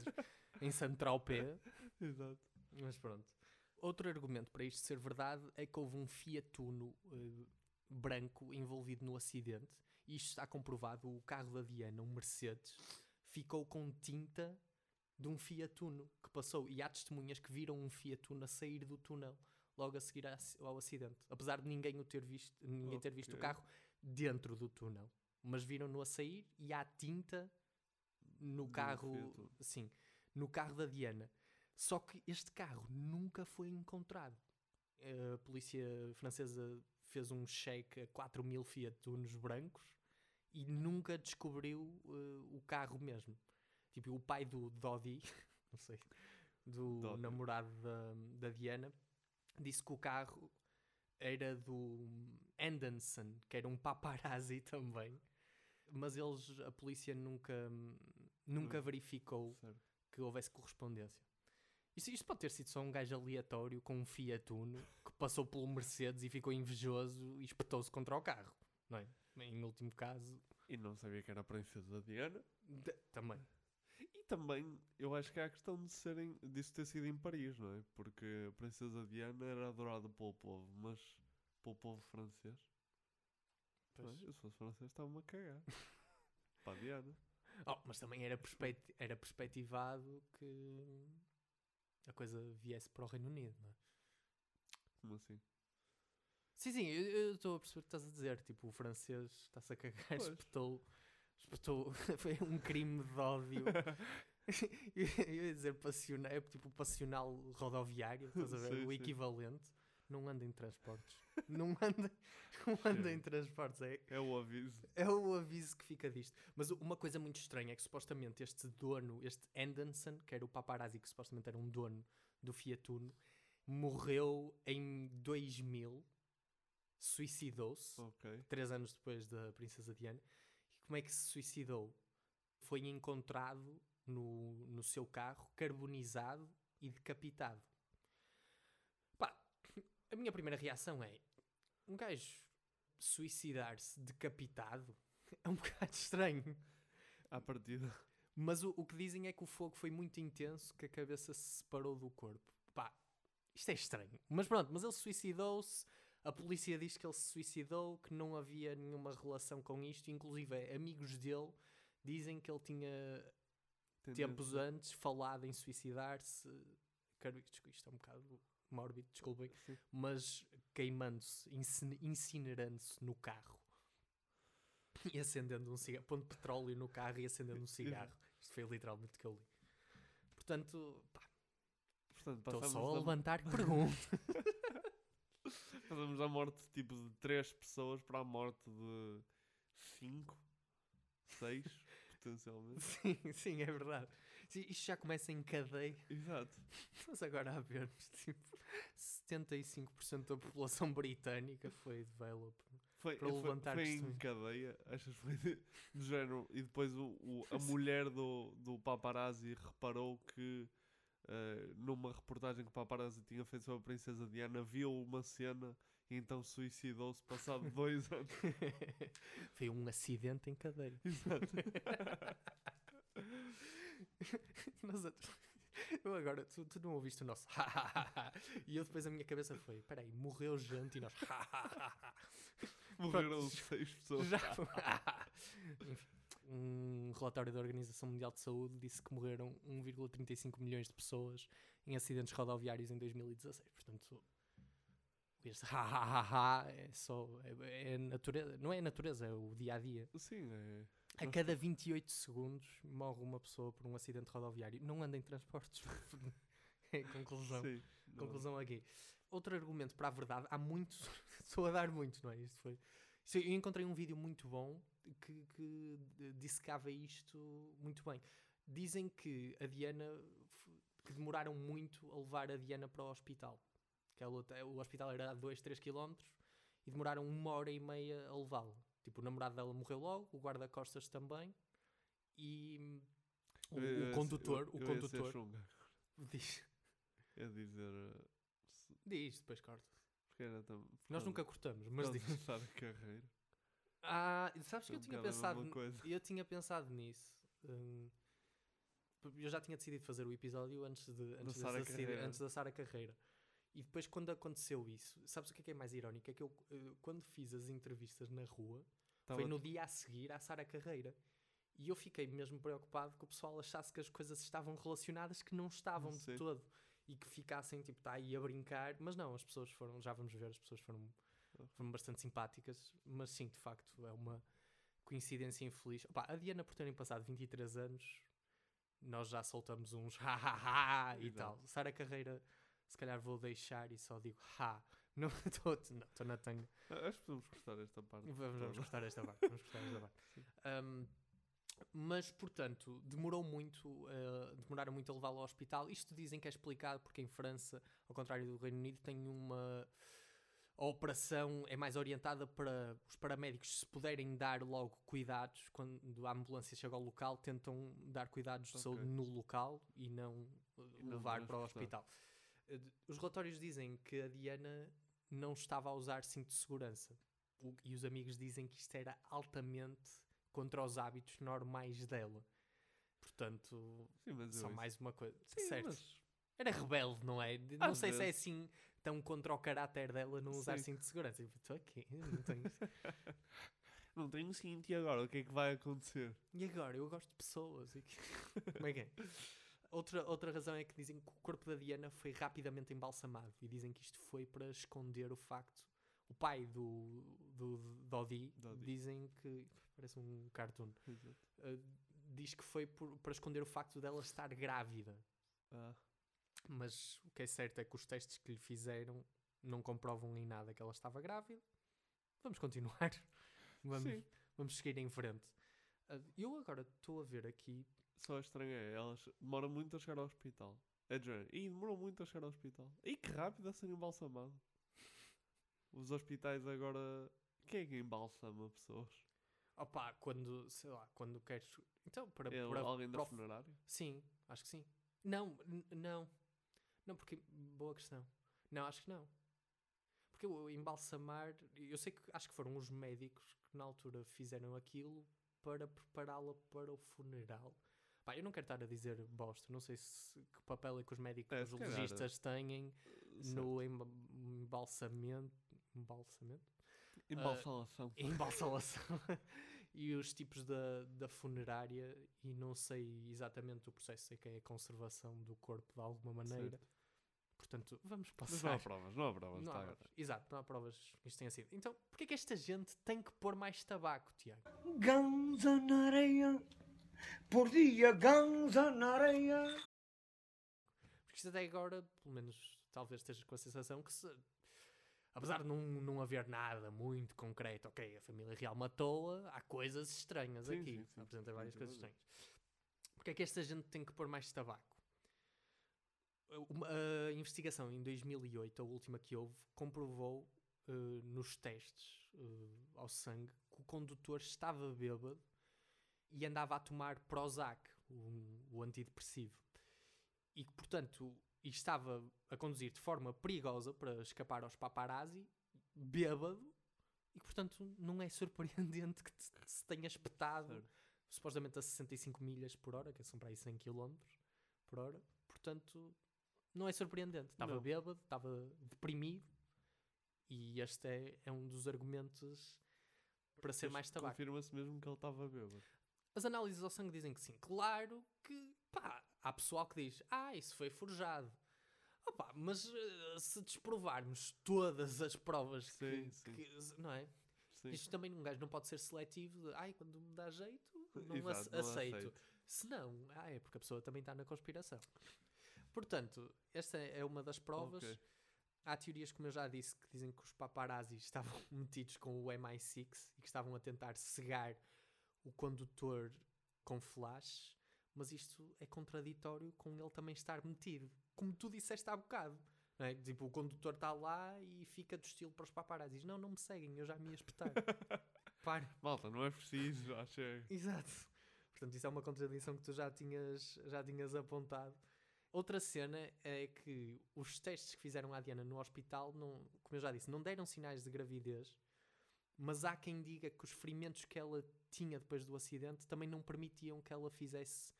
em Saint-Tropez. Exato. Mas pronto. Outro argumento para isto ser verdade é que houve um Fiat Uno eh, branco envolvido no acidente. E isto está comprovado. O carro da Diana, um Mercedes, ficou com tinta de um Fiat Uno que passou. E há testemunhas que viram um Fiat Uno a sair do túnel logo a seguir ao acidente. Apesar de ninguém, o ter, visto, ninguém ter visto o carro dentro do túnel. Mas viram-no a sair e há tinta no carro, sim, no carro da Diana. Só que este carro nunca foi encontrado. A polícia francesa fez um cheque a 4 mil Fiat Unos brancos e nunca descobriu eh, o carro mesmo. Tipo, o pai do Dodi, não sei, do Dodi. namorado da, da Diana, disse que o carro era do Anderson, que era um paparazzi também. Mas eles, a polícia nunca, nunca Hum, verificou Certo. que houvesse correspondência. Isto, isto pode ter sido só um gajo aleatório com um Fiat Uno que passou pelo Mercedes e ficou invejoso e espetou-se contra o carro, não é? Em último caso, E não sabia que era a princesa Diana. de- também. E também, eu acho que há a questão de serem, disso ter sido em Paris, não é? Porque a princesa Diana era adorada pelo povo, mas pelo povo francês. Pois. Eu se fosse francês estava-me a cagar. Para a Diana. Oh, mas também era, perspect- era perspectivado que a coisa viesse para o Reino Unido, não é? Como assim? Sim, sim, eu estou a perceber o que estás a dizer. Tipo, o francês está-se a cagar, Pois. espetou, espetou. Foi um crime de ódio. eu ia dizer passional, é tipo passional rodoviário, estás a ver? Sim, o sim. Não anda em transportes. Não anda, não em transportes. É, É o aviso. é o aviso que fica disto. Mas uma coisa muito estranha é que supostamente este dono, este Anderson, que era o paparazzi que supostamente era um dono do Fiat Uno, morreu em 2000, suicidou-se, Ok. três anos depois da Princesa Diana. E como é que se suicidou? Foi encontrado no, no seu carro, carbonizado e decapitado. A minha primeira reação é: um gajo suicidar-se decapitado é um bocado estranho. À partida. Mas o, o que dizem é que o fogo foi muito intenso, que a cabeça se separou do corpo. Pá, isto é estranho. Mas pronto, mas ele suicidou-se. A polícia diz que ele se suicidou, que não havia nenhuma relação com isto. Inclusive, amigos dele dizem que ele tinha tempos Tendência. antes falado em suicidar-se. Quero isto, isto é um bocado mórbido, desculpem, Sim. mas queimando-se, incine- incinerando-se no carro e acendendo um cigarro, pondo petróleo no carro e acendendo um cigarro. Isto foi literalmente o que eu li. Portanto, pá, estou só a da- levantar perguntas. Passamos da morte tipo de 3 pessoas para a morte de 5, 6, potencialmente. sim, sim, é verdade. Isto já começa em cadeia. Exato. Mas agora a vermos, tipo, 75% da população britânica foi develop. Foi, Para foi, levantar foi em testemunho. cadeia, achas foi de- do género? E depois o, o- a mulher do, do paparazzi reparou que eh, numa reportagem que o paparazzi tinha feito sobre a princesa Diana viu uma cena e então suicidou-se passado dois anos. foi um acidente em cadeia. Exato. Nós a- eu agora, tu, tu não ouviste o nosso e eu depois a minha cabeça foi: peraí, morreu gente e nós Morreram Pronto. seis pessoas. Já Enfim, um relatório da Organização Mundial de Saúde disse que morreram 1,35 milhões de pessoas em acidentes rodoviários em 2016. Portanto, este ha ha ha ha é só é, é natureza, não é a natureza, é o dia a dia. Sim, é. A Nós- cada 28 segundos morre uma pessoa por um acidente rodoviário. Não anda em transportes. é conclusão. Sim. Conclusão aqui. Outro argumento para a verdade, há muitos, estou a dar muito, não é? Isto foi. eu encontrei um vídeo muito bom que, que dissecava isto muito bem. Dizem que a Diana, que demoraram muito a levar a Diana para o hospital. Que ela, o hospital era a 2, 3 km e demoraram uma hora e meia a levá-la. Tipo, o namorado dela morreu logo, o guarda-costas também e o, Eu o condutor, eu- o eu ser condutor diz, É dizer. eh, se- diz, depois corta. Porque era tam- por Nós nunca cortamos, mas diz. começar a carreira. Ah, sabes que É eu tinha pensado, eu tinha pensado nisso. hum, Eu já tinha decidido fazer o episódio antes, de, antes, Sara Carreira. antes da Sara Carreira. E depois, quando aconteceu isso, sabes o que é, que é mais irónico? É que eu, eh, quando fiz as entrevistas na rua, Tava- foi no dia a seguir à Sara Carreira. E eu fiquei mesmo preocupado que o pessoal achasse que as coisas estavam relacionadas, que não estavam de Sim. todo. E que ficassem, tipo, tá aí a brincar. Mas não, as pessoas foram, já vamos ver, as pessoas foram, foram bastante simpáticas. Mas sim, de facto, é uma coincidência infeliz. Opa, a Diana, por terem passado 23 anos, nós já soltamos uns ha ha ha e Exato. tal. Sara Carreira, se calhar vou deixar e só digo ha. Não estou não, na tanga. Acho que podemos cortar esta parte. Vamos, vamos gostar desta parte. Vamos gostar desta parte. Um, mas, portanto, demorou muito, uh, demoraram muito a levá-lo ao hospital. Isto dizem que é explicado porque em França, ao contrário do Reino Unido, tem uma. A operação é mais orientada para os paramédicos, se puderem dar logo cuidados, quando a ambulância chega ao local, tentam dar cuidados de saúde no local e não, E não levar para o hospital. D- Os relatórios dizem que a Diana não estava a usar cinto de segurança. O- e os amigos dizem que isto era altamente contra os hábitos normais dela. Portanto, Sim, só mais uma coisa. Sim, certo. mas- Era rebelde, não é? Não Às sei se é vezes. assim tão contra o caráter dela não usar Sim. cinto de segurança. Estou aqui, não tenho. Não tenho cinto e agora? O que é que vai acontecer? E agora? Eu gosto de pessoas. e que- Como é que é? Outra, outra razão é que dizem que o corpo da Diana foi rapidamente embalsamado e dizem que isto foi para esconder o facto. O pai do, do Dodi, Dodi. dizem que. Parece um cartoon. Uh, diz que foi por- para esconder o facto dela estar grávida. Ah, Mas o que é certo é que os testes que lhe fizeram não comprovam em nada que ela estava grávida. Vamos continuar. Vamos, Sim. vamos seguir em frente. Uh, eu agora estou a ver aqui. Só estranho é, elas demoram muito a chegar ao hospital. É género, Ih, demorou muito a chegar ao hospital. E que rápido a ser embalsamado. Os hospitais agora. Quem é que embalsama pessoas? Opa, quando, sei lá, quando queres. Então, para, É para alguém da o- funerária? Sim, acho que sim. Não, não. Não, porque. Boa questão. Não, acho que não. Porque o embalsamar. Eu sei que acho que foram os médicos que na altura fizeram aquilo para prepará-la para o funeral. Pá, eu não quero estar a dizer bosta, não sei se, que papel é que os médicos, É, os legistas têm certo. no emba- embalsamento. Embalsamento? Embalsalação. embalsalação e os tipos da, da funerária e não sei exatamente o processo, sei que é a conservação do corpo de alguma maneira. Certo. Portanto, vamos Mas passar. não há provas, não há provas. Não há tá. provas. Exato, não há provas que isto tenha sido. Então, porquê é que esta gente tem que pôr mais tabaco, Tiago? Ganza na areia, por dia ganza na areia. Porque isto até agora, pelo menos, talvez estejas com a sensação que se. Apesar de não, não haver nada muito concreto, ok, a família real matou-a, há coisas estranhas Sim, aqui. sim, sim. Apresenta várias coisas estranhas. Porque é que esta gente tem que pôr mais tabaco? Uma- a investigação em 2008, a última que houve, comprovou eh, nos testes eh, ao sangue que o condutor estava bêbado e andava a tomar Prozac, o, o antidepressivo. E que, portanto, estava a conduzir de forma perigosa para escapar aos paparazzi, bêbado, e que, portanto, não é surpreendente que te- se tenha espetado Certo. supostamente a 65 milhas por hora, que são para aí 100 km por hora. Portanto, não é surpreendente. Estava Não. bêbado, estava deprimido, e este é, é um dos argumentos para ser mais tabaco. Confirma-se mesmo que ele estava bêbado. As análises ao sangue dizem que sim. Claro que, pá, há pessoal que diz, ah, isso foi forjado. Opa, mas eh, se desprovarmos todas as provas que, Sim, que- não é? Sim. Isto também um gajo não pode ser seletivo de, ai, quando me dá jeito, não Exato, ace- não aceito. aceito. Se não, ah, é porque a pessoa também está na conspiração. Portanto, esta é uma das provas. Ok. Há teorias, como eu já disse, que dizem que os paparazzi estavam metidos com o MI6 e que estavam a tentar cegar o condutor com flash, mas isto é contraditório com ele também estar metido. Como tu disseste há bocado. Não é? Tipo, o condutor está lá e fica do estilo para os paparazzis. Não, não me seguem, eu já me ia espetar. Para. Malta, não é preciso, já chega. Exato. Portanto, isso é uma contradição que tu já tinhas, já tinhas apontado. Outra cena é que os testes que fizeram à Diana no hospital, não, como eu já disse, não deram sinais de gravidez, mas há quem diga que os ferimentos que ela tinha depois do acidente também não permitiam que ela fizesse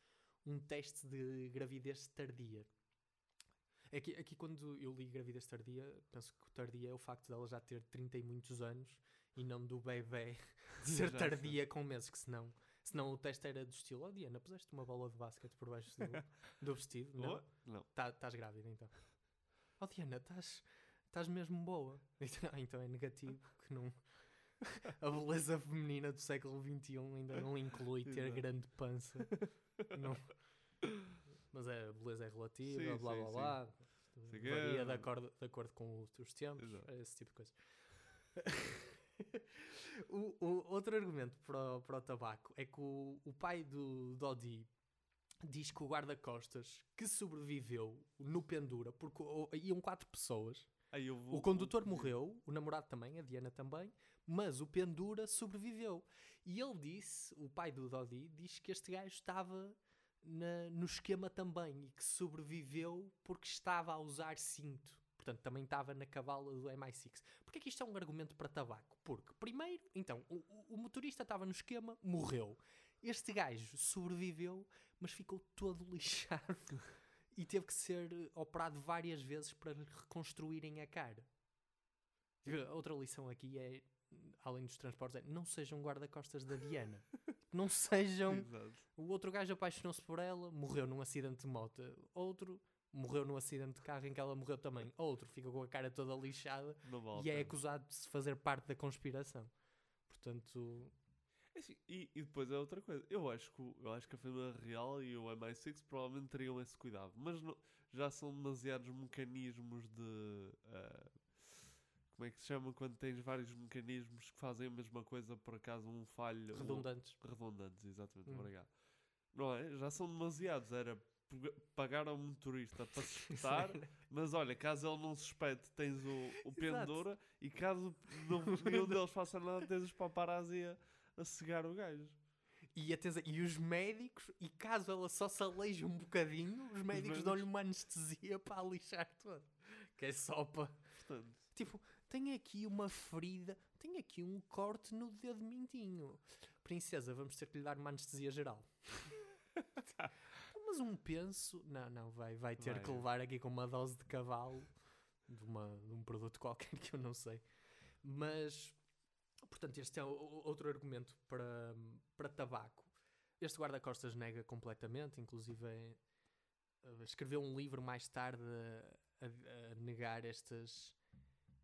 um teste de gravidez tardia. Aqui, aqui quando eu li gravidez tardia, penso que o tardia é o facto dela já ter 30 e muitos anos e não do bebê ser tardia com meses, que senão, senão o teste era do estilo, oh Diana, puseste uma bola de basquete por baixo do, do vestido? Não? Oh, não. Tá- Estás grávida então. Oh Diana, estás estás mesmo boa. Então, então é negativo que não... A beleza feminina do século XXI ainda não inclui ter Exato. grande pança. Não. Mas é, a beleza é relativa, Sim, blá sim, blá sim. blá. Varia é- de acordo, de acordo com os, os tempos, Exato. é esse tipo de coisa. o, o- outro argumento para, o- para o tabaco é que o, o pai do Dodi diz que o guarda-costas que sobreviveu no pendura, porque iam quatro pessoas, vou- o condutor morreu, o namorado também, a Diana também, mas o pendura sobreviveu. E ele disse, o pai do Dodi, diz que este gajo estava na- no esquema também e que sobreviveu porque estava a usar cinto. Portanto, também estava na cavala do MI6. Porquê que isto é um argumento para tabaco? Porque, primeiro, então, o, o- o motorista estava no esquema, morreu. Este gajo sobreviveu, mas ficou todo lixado e teve que ser operado várias vezes para lhe reconstruírem a cara. Outra lição aqui é, além dos transportes, é não sejam guarda-costas da Diana. Não sejam. Exato. O outro gajo apaixonou-se por ela, morreu num acidente de moto. Outro morreu num acidente de carro em que ela morreu também. Outro fica com a cara toda lixada e é acusado de se fazer parte da conspiração. Portanto, assim, e, e depois é outra coisa. Eu acho, que, eu acho que a família real e o MI6 provavelmente teriam esse cuidado. Mas não- já são demasiados mecanismos de. ah, como é que se chama quando tens vários mecanismos que fazem a mesma coisa por acaso um falho. redundantes. Redundantes, exatamente, Hum. obrigado. Não é? Já são demasiados. Era pagar ao motorista para se espetar, mas olha, caso ele não se espete, tens o, o pendura e caso não, nenhum deles faça nada, tens os paparazzi a, a cegar o gajo. E, atenção, e os médicos, e caso ela só se aleije um bocadinho, os médicos dão-lhe uma anestesia para a lixar todo. Que é só para. Portanto, Tipo, tem aqui uma ferida, tem aqui um corte no dedo mindinho. Princesa, vamos ter que lhe dar uma anestesia geral. Mas um penso. Não, não, vai, vai ter Vai. que levar aqui com uma dose de cavalo de, uma, de um produto qualquer que eu não sei. Mas, portanto, este é outro argumento para, para tabaco. Este guarda-costas nega completamente, inclusive eh, escreveu um livro mais tarde a, a- a negar estas,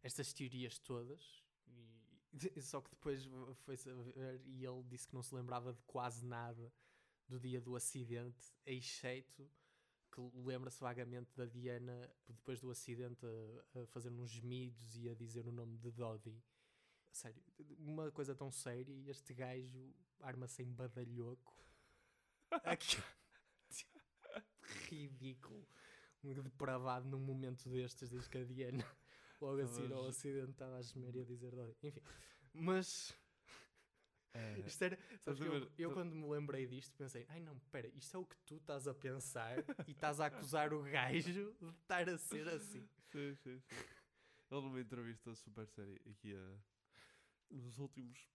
estas teorias todas. E, só que depois foi saber e ele disse que não se lembrava de quase nada do dia do acidente, exceto que lembra-se vagamente da Diana depois do acidente a, a fazer uns gemidos e a dizer o nome de Dodi. Sério, uma coisa tão séria e este gajo arma-se em badalhoco. Aqui. Ridículo. Um depravado num momento destes, diz que a Diana logo a seguir ao acidente estava a gemer e a dizer. Enfim, mas isto era, sabes eu, ver? eu quando me lembrei disto pensei, ai não, pera, isto é o que tu estás a pensar e estás a acusar o gajo de estar a ser assim. sim, sim, sim. Ele numa entrevista super séria aqui a, nos últimos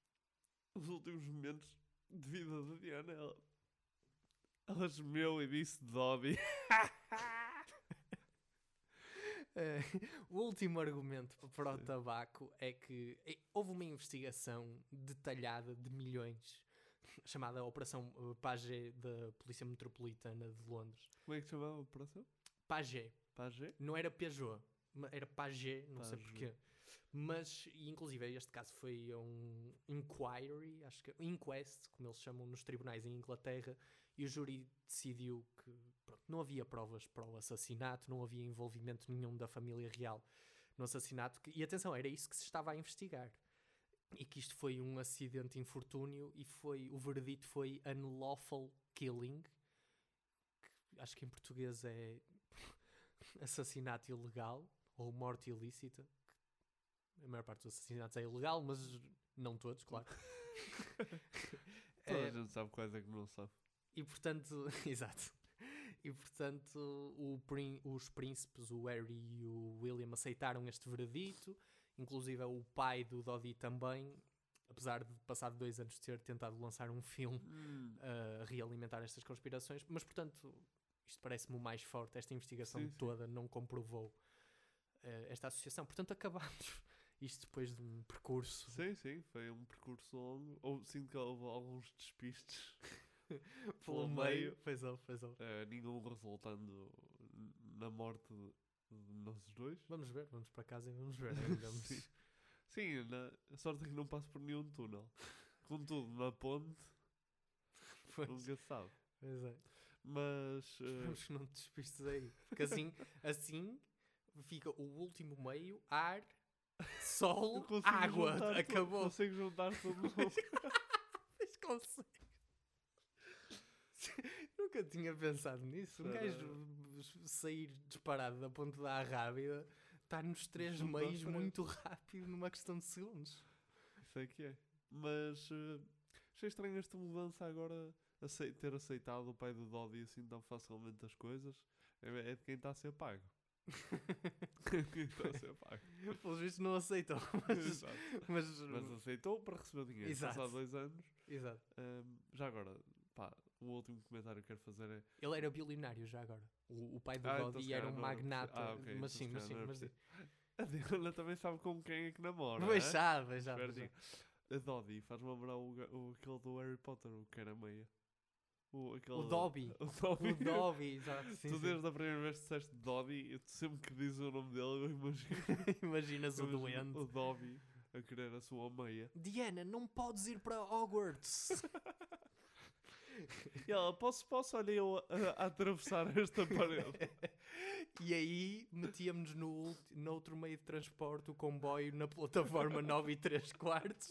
nos últimos momentos de vida da Diana, ela, ela gemeu e disse Dobby. Eh, o último argumento para o tabaco é que eh, houve uma investigação detalhada de milhões chamada Operação eh, Pagé da Polícia Metropolitana de Londres. Como é que se chamava a operação? Pagé. Pagé? Não era Peugeot, era Pagé, não sei porquê. Mas, e inclusive, este caso foi um inquiry, acho que inquest, como eles chamam nos tribunais em Inglaterra, e o júri decidiu que pronto, não havia provas para o assassinato, não havia envolvimento nenhum da família real no assassinato. que- E atenção, era isso que se estava a investigar. E que isto foi um acidente infortúnio e foi o veredito foi unlawful killing, que acho que em português é assassinato ilegal ou morte ilícita. A maior parte dos assassinatos é ilegal, mas não todos, claro. Toda É, a gente sabe quais é que não sabe. e portanto, exato. E portanto, o os príncipes, o Harry e o William, aceitaram este veredito. Inclusive, o pai do Dodi também. apesar de passado dois anos ter tentado lançar um filme Hum. a realimentar estas conspirações, mas portanto isto parece-me o mais forte, esta investigação Sim, sim. toda não comprovou eh, esta associação, portanto acabamos isto depois de um percurso Sim, sim, foi um percurso longo. Ou sinto que houve alguns despistes pelo meio, pois é, pois é. nenhum resultando na morte de, de nós dois. Vamos ver, vamos para casa e vamos ver. Sim, sim na, a sorte é que não passo por nenhum túnel. Contudo, na ponte, Pois, nunca se sabe. pois é. Mas Esperamos que não te despistes aí. Porque assim, assim fica o último meio, ar, sol, água. juntar tudo- Acabou. Consigo juntar tudo. Mas consegue. Nunca tinha pensado nisso. Um gajo sair disparado da ponte da Arrábida está nos três Junto à meios muito rápido numa questão de segundos. Isso é que é. Mas eh, achei estranho esta mudança agora. acei- ter aceitado o pai do Dodi assim tão facilmente as coisas. É, é de quem está a ser pago. Está a ser pago. Pelos vistos não aceitam. Mas, mas, Mas aceitou para receber o dinheiro. Exato. Passado dois anos. exato. Ahm, já agora, pá, o último comentário que quero fazer é. Ele era bilionário já agora. O, o pai do Ah, então Dodi se era um magnata. ah, ok, mas então sim, mas sim. Mas sim. A Diana também sabe com quem é que namora. Pois é? já, pois já, A Dodi faz-me lembrar o, o, aquele do Harry Potter, o que era meia. O, aquele, O Dobby. O Dobby. O Dobby, exato. Sim, tu sim. desde a primeira vez que disseste Dobby, eu sempre que dizes o nome dele, eu imagino. Imaginas o eu imagino doente. O Dobby a querer a sua meia. Diana, não podes ir para Hogwarts. E ela, posso, posso, olha eu a, a atravessar esta parede. e aí metíamos no ulti- noutro meio de transporte o comboio na plataforma 9 e 3 quartos.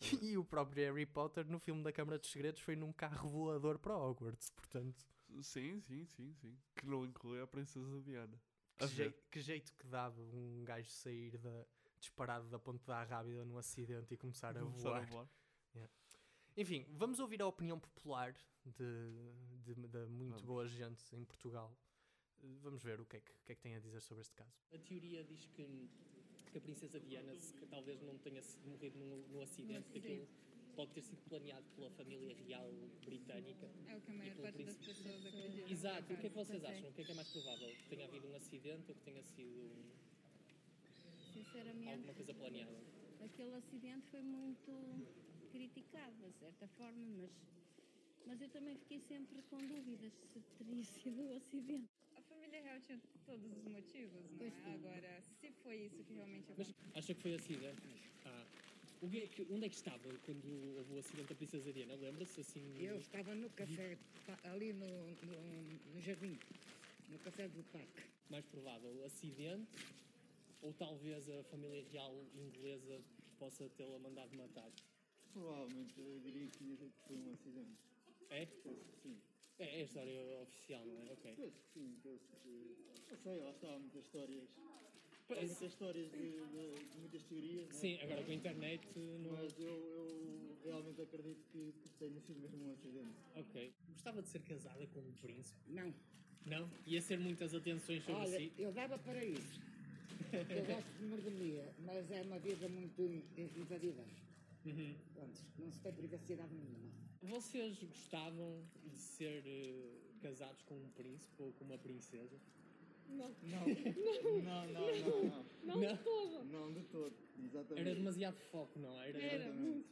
e o próprio Harry Potter no filme da Câmara dos Segredos foi num carro voador para Hogwarts. Portanto, Sim, sim, sim, sim. Que não inclui a Princesa Diana. que, jei- que jeito que dava um gajo sair da, disparado da ponte da Rábida num acidente e começar a Começar voar. a voar. Enfim, vamos ouvir a opinião popular de, de, de muito Vamos. boa gente em Portugal. Vamos ver o que, é que, o que é que tem a dizer sobre este caso. A teoria diz que, que a princesa Diana se- talvez não tenha morrido num, num acidente, que aquilo pode ter sido planeado pela família real britânica. É o que a maior parte das príncipe. pessoas acreditam. Exato, o que é que vocês acham? O que é que é mais provável? Que tenha havido um acidente ou que tenha sido um- Sinceramente, alguma coisa planeada? aquele acidente foi muito criticado, de certa forma, mas, mas eu também fiquei sempre com dúvidas se teria sido o acidente. A família real tinha todos os motivos, não Pois é? Agora, se foi isso que realmente Mas aconteceu. acha que foi acidente? Ah. O que é que- onde é que estava quando houve o acidente da Princesa Diana? Lembra-se assim? Eu estava no café, ali no, no, no jardim, no café do parque. Mais provável, acidente ou talvez a família real inglesa possa tê-la mandado matar? Provavelmente, eu diria que foi um acidente. É? Sim. É, é a história oficial, não é? Ok. Penso que sim, penso que... Não sei, lá está, há muitas histórias. Há muitas histórias de, de- de muitas teorias, não é? Sim, agora com a internet não... Mas eu, eu realmente acredito que, tenha sido mesmo um acidente. Ok. Gostava de ser casada com um príncipe? Não. Não? Ia ser muitas atenções sobre Olha, si? eu dava para isso. Eu gosto de mergulhia, mas é uma vida muito invadida. Uhum. Pronto, não se tem privacidade nenhuma. Vocês gostavam de ser eh, casados com um príncipe ou com uma princesa? Não. Não. não, não, não, não. Não de todo. Não de todo, exatamente. Era demasiado foco, não era? Era, muito.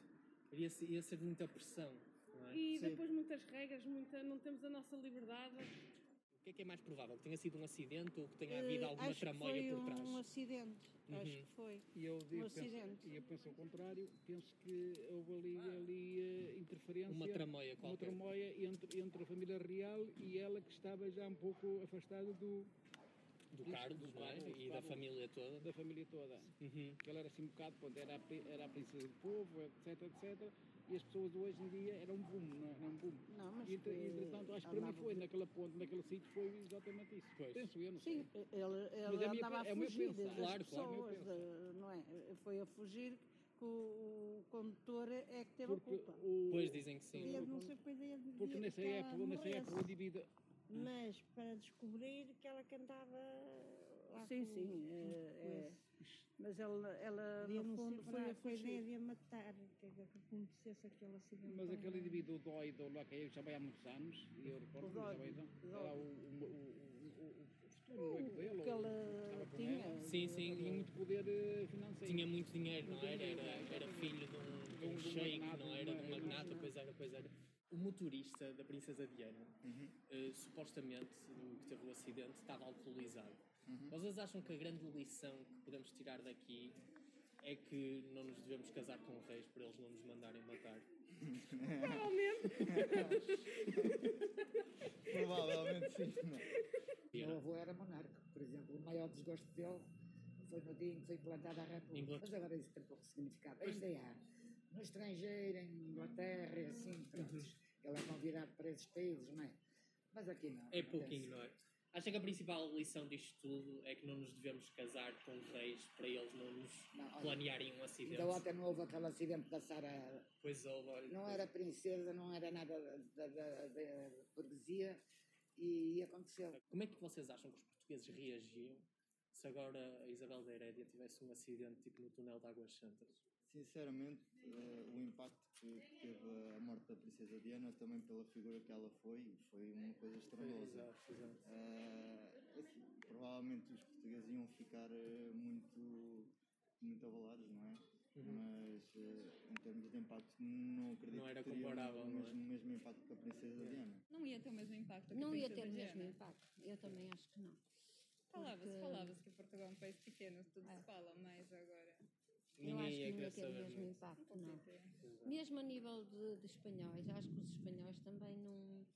Ia ser, ia ser muita pressão, não é? E depois muitas regras, muita, não temos a nossa liberdade. O que é que é mais provável? Que tenha sido um acidente ou que tenha Eh, havido alguma acho tramóia por trás? um acidente, acho Uhum. que foi. E eu, Um eu penso, acidente. e eu penso ao contrário, penso que houve ali, ali eh, interferência. Uma tramóia Uma qualquer. tramóia entre, entre a família real e ela que estava já um pouco afastada do. Do Carlos, não é? E da família toda. Da família toda. Uhum. Que ela era assim um bocado, pronto, era, a, era a princesa do povo, etc, etc. E as pessoas de hoje em dia eram um boom, não é? Era um boom. Não, mas e, entretanto, acho que para mim foi, de- naquela ponte, naquele sítio, foi exatamente isso. Penso eu, não sei. Sim, ele, ele Mas é a minha andava a é o meu fugir pensar. das Claro, claro, é pessoas, de- não é? Foi a fugir que o, condutor é que teve Porque a culpa. o- Pois dizem que sim. Ele não sei ele Porque nessa ela época, nessa época o indivíduo. Mas para descobrir que ela cantava lá Sim, com- sim, é- é- Mas ela, ela Podia no fundo, foi a bravo, com a fugir. ideia de a matar, que que acontecesse aquele acidente. Mas aquele indivíduo dóido lá que eu já vai há muitos anos, e eu recordo O que já vai então, o era o, o, o, o, o futuro noivo O dele, que com tinha. ela, Sim, sim. tinha muito poder eh, financeiro. Tinha muito dinheiro, não era? Era, é. era filho de um, de um- sheik, não era? De um uma- magnata, pois era, pois era. O motorista da Princesa Diana, Uhum. eh, supostamente, que teve o acidente, estava alcoolizado. Uhum. Vocês acham que a grande lição que podemos tirar daqui é que não nos devemos casar com reis para eles não nos mandarem matar? Provavelmente sim. Meu avô era monarca, por exemplo. O maior desgosto dele foi no dia em que foi implantada a República. Inglaterra. Mas agora isso tem pouco significado. Ainda há. No estrangeiro, em Inglaterra, e assim, pronto. Ele é convidado para esses países, não é? Mas aqui não. É não pouquinho, não é? Acha que a principal lição disto tudo é que não nos devemos casar com reis para eles não nos Não, olha, planearem um acidente? Ainda ontem não houve aquele acidente da Sara. Pois houve, olha. Não era princesa, não era nada da, da, da burguesia e aconteceu. Como é que vocês acham que os portugueses reagiam se agora a Isabel da Herédia tivesse um acidente tipo no túnel de Águas Santas? Sinceramente, eh, o impacto que teve a morte da Princesa Diana, também pela figura que ela foi, foi uma coisa estrondosa. Exato, exato. Eh, assim, provavelmente os portugueses iam ficar eh, muito, muito abalados, não é? Uhum. Mas eh, em termos de impacto, não acredito Não era que teriam comparável, o não é? mesmo, mesmo impacto que a Princesa Diana. Não ia ter o mesmo impacto que a Não ia ter o mesmo Diana. impacto. Eu também acho que não. Falava-se, Porque- falava-se que Portugal é um país pequeno, tudo se fala, mas agora... Eu Ninguém acho que não querer ia ter o mesmo não é? impacto, não. Mesmo a nível de, de espanhóis, acho que os espanhóis também não.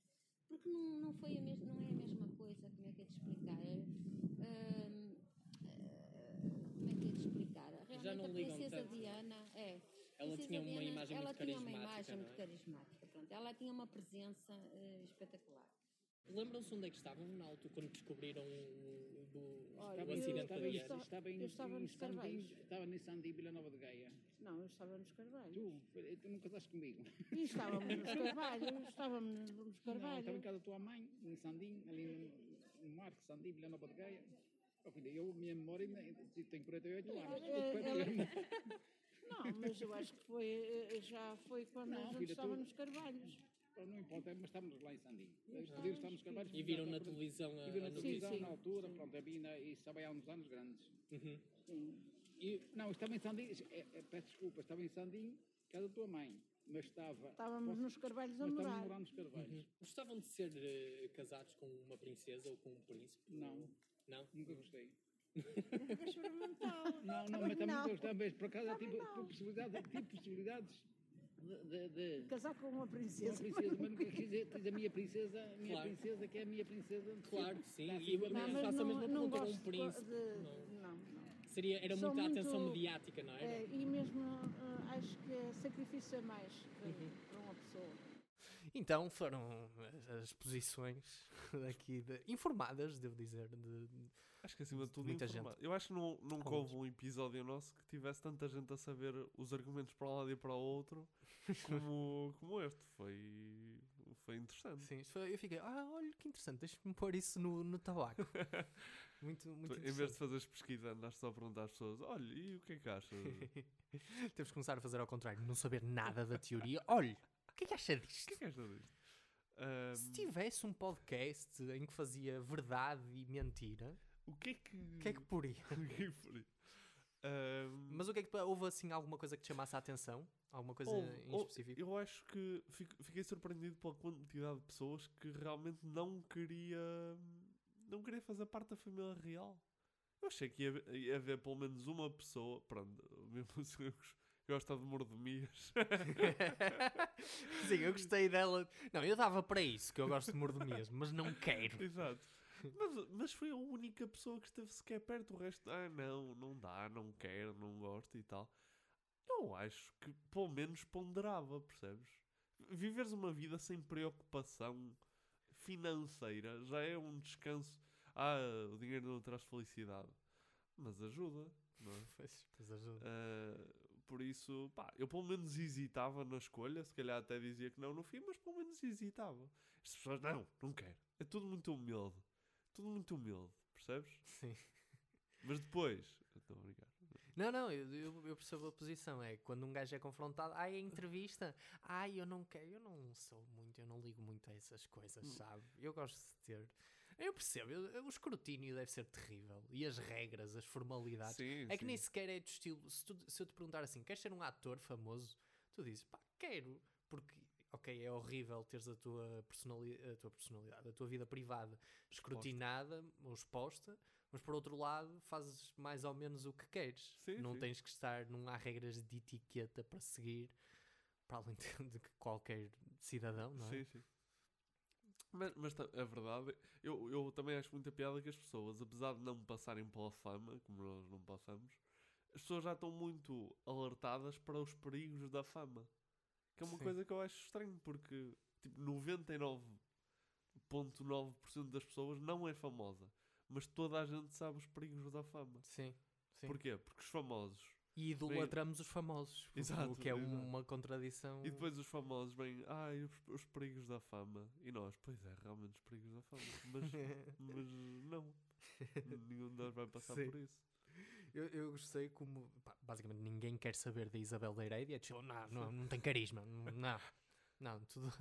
Porque não, não, foi a mes, não é a mesma coisa, como é que é de explicar? Ahm, ah, como é que é de explicar? Realmente Já não a Princesa tanto. Diana é. Ela Princesa tinha uma Diana, imagem ela muito tinha uma carismática, imagem não muito é? carismática. Pronto. Ela tinha uma presença eh, espetacular. Lembram-se onde é que estavam na altura quando descobriram o, do, Olha, o eu- acidente estava da em Diana? Esta- Estava em, eu estava em nos Carvalhos. estava em Sandim, Vila Nova de Gaia. Não, eu estava nos Carvalhos. Tu, tu nunca estás comigo. E estávamos nos Carvalhos, estávamos nos Não, estava em Carvalhos. casa da tua mãe, em Sandim, ali no, no Marco, Sandim, Vila Nova de Gaia. Oh, filha, eu, minha memória, ainda- tenho 48 anos. É, Eu- ela- Não, mas eu acho que foi, eh, já foi quando Não, a gente filha, estava tu- nos Carvalhos. Não importa, mas estávamos lá em Sandim. Podíamos Carvalhos. E viram na televisão a, E viram a na notícia? televisão sim, na altura, pronto, a Bina, e estava há uns anos grandes. Uhum. Sim. E, não, estava em Sandim, é, é, peço desculpa, estava em Sandim, casa da tua mãe, mas estava... Estávamos posso- nos Carvalhos a mas estávamos a morar. morar nos Carvalhos. Uhum. Gostavam de ser eh, casados com uma princesa ou com um príncipe? Não. Não? Nunca gostei. Não, não, mas também Não. gostava, mas por acaso tive, tive possibilidade, tive possibilidades de, de, de Casar com uma uma princesa. princesa, mas nunca quis, quis a minha princesa, a minha Claro. princesa, que é a minha princesa. Claro sim. Está E eu mas faço a mesma não pergunta com um príncipe. de- Não. Não, não. Seria, era São muita muito- atenção mediática, não? É, e mesmo eh, acho que é sacrifício a mais para, Uhum. para uma pessoa. Então foram as- as posições daqui de- informadas, devo dizer, de, Acho que acima de tudo muita informado. gente. Eu acho que não, nunca houve um episódio nosso que tivesse tanta gente a saber os argumentos para um lado e para o outro como, como este. Foi, foi interessante. Sim, foi- eu fiquei, ah, olha que interessante, deixa-me pôr isso no, no tabaco. muito, muito Tu, em vez de fazeres pesquisa, andaste só a perguntar às pessoas: olha, e o que é que achas? Temos que começar a fazer ao contrário, não saber nada da teoria. Olha, o que é que acha O disto? que é que achas disto? Se Ahm, tivesse um podcast em que fazia verdade e mentira, o que é que. o que é que poria? o que é que por aí? Ahm, Mas o que é que houve assim alguma coisa que te chamasse a atenção? Alguma coisa Houve, em houve. específico? Eu acho que fico- fiquei surpreendido pela quantidade de pessoas que realmente não queria não queria fazer parte da família real. Eu achei que ia, haver- ia haver pelo menos uma pessoa, pronto, mesmo assim eu gosto de mordomias. Sim, eu gostei dela. Não, eu dava para isso, que eu gosto de mordomias, mas não quero. Exato. Mas, mas foi a única pessoa que esteve sequer perto. O resto, ah, não, não dá, não quero, não gosto e tal. Eu acho que pelo menos ponderava, percebes? Viveres uma vida sem preocupação financeira já é um descanso. Ah, o dinheiro não traz felicidade. Mas ajuda, não é? Pois, pois ajuda. Ah, por isso, pá, eu pelo menos hesitava na escolha, se calhar até dizia que não no fim, mas pelo menos hesitava. As pessoas, não, não quero. É tudo muito humilde. Tudo muito humilde, percebes? Sim. Mas depois. Estou a brincar. Não, não, eu, eu, eu percebo a posição. É quando um gajo é confrontado, ai, a entrevista, ai, eu não quero, eu não sou muito, eu não ligo muito a essas coisas, Hum. sabe? Eu gosto de ter. Eu percebo, eu- o escrutínio deve ser terrível. E as regras, as formalidades. Sim, é que sim. nem sequer é do estilo. Se, tu- se eu te perguntar assim, queres ser um ator famoso? Tu dizes, pá, quero. Porque, ok, é horrível teres a tua, personali a tua personalidade, a tua vida privada escrutinada ou exposta, mas por outro lado, fazes mais ou menos o que queres. Sim, não sim. tens que estar, não há regras de etiqueta para seguir, para além de, de que qualquer cidadão, não é? Sim, sim. Mas, mas a verdade, eu, eu também acho muita piada que as pessoas, apesar de não passarem pela fama, como nós não passamos, as pessoas já estão muito alertadas para os perigos da fama. Que é uma Sim. coisa que eu acho estranho, porque tipo, 99,9% das pessoas não é famosa, mas toda a gente sabe os perigos da fama. Sim, sim. Porquê? Porque os famosos. E idolatramos os famosos, Exato, o que é exato. uma contradição. E depois os famosos vêm, ai, os, os perigos da fama. E nós, pois é, realmente os perigos da fama. Mas, mas não. Nenhum de nós vai passar Sim. por isso. Eu, eu gostei como pá, basicamente ninguém quer saber da Isabel da Herédia. É tipo, não, não, não tem carisma. Não, não, tudo,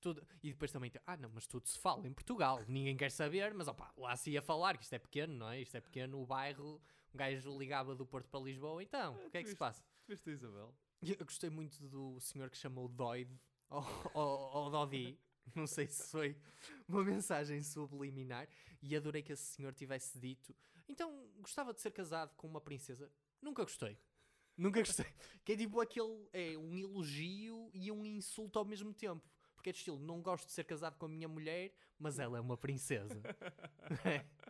tudo. E depois também ah, não, mas tudo se fala em Portugal. Ninguém quer saber, mas opá, lá se ia falar que isto é pequeno, não é? Isto é pequeno. O bairro, um gajo ligava do Porto para Lisboa. Então, o que é que se viste- passa? Viste a Isabel? Eu gostei muito do senhor que chamou Doid ao, ao Dodi. Não sei se foi uma mensagem subliminar. E adorei que esse senhor tivesse dito: Então, gostava de ser casado com uma princesa? Nunca gostei. Nunca gostei. Que é tipo aquele. É um elogio e um insulto ao mesmo tempo. Porque é de estilo: Não gosto de ser casado com a minha mulher, mas ela é uma princesa.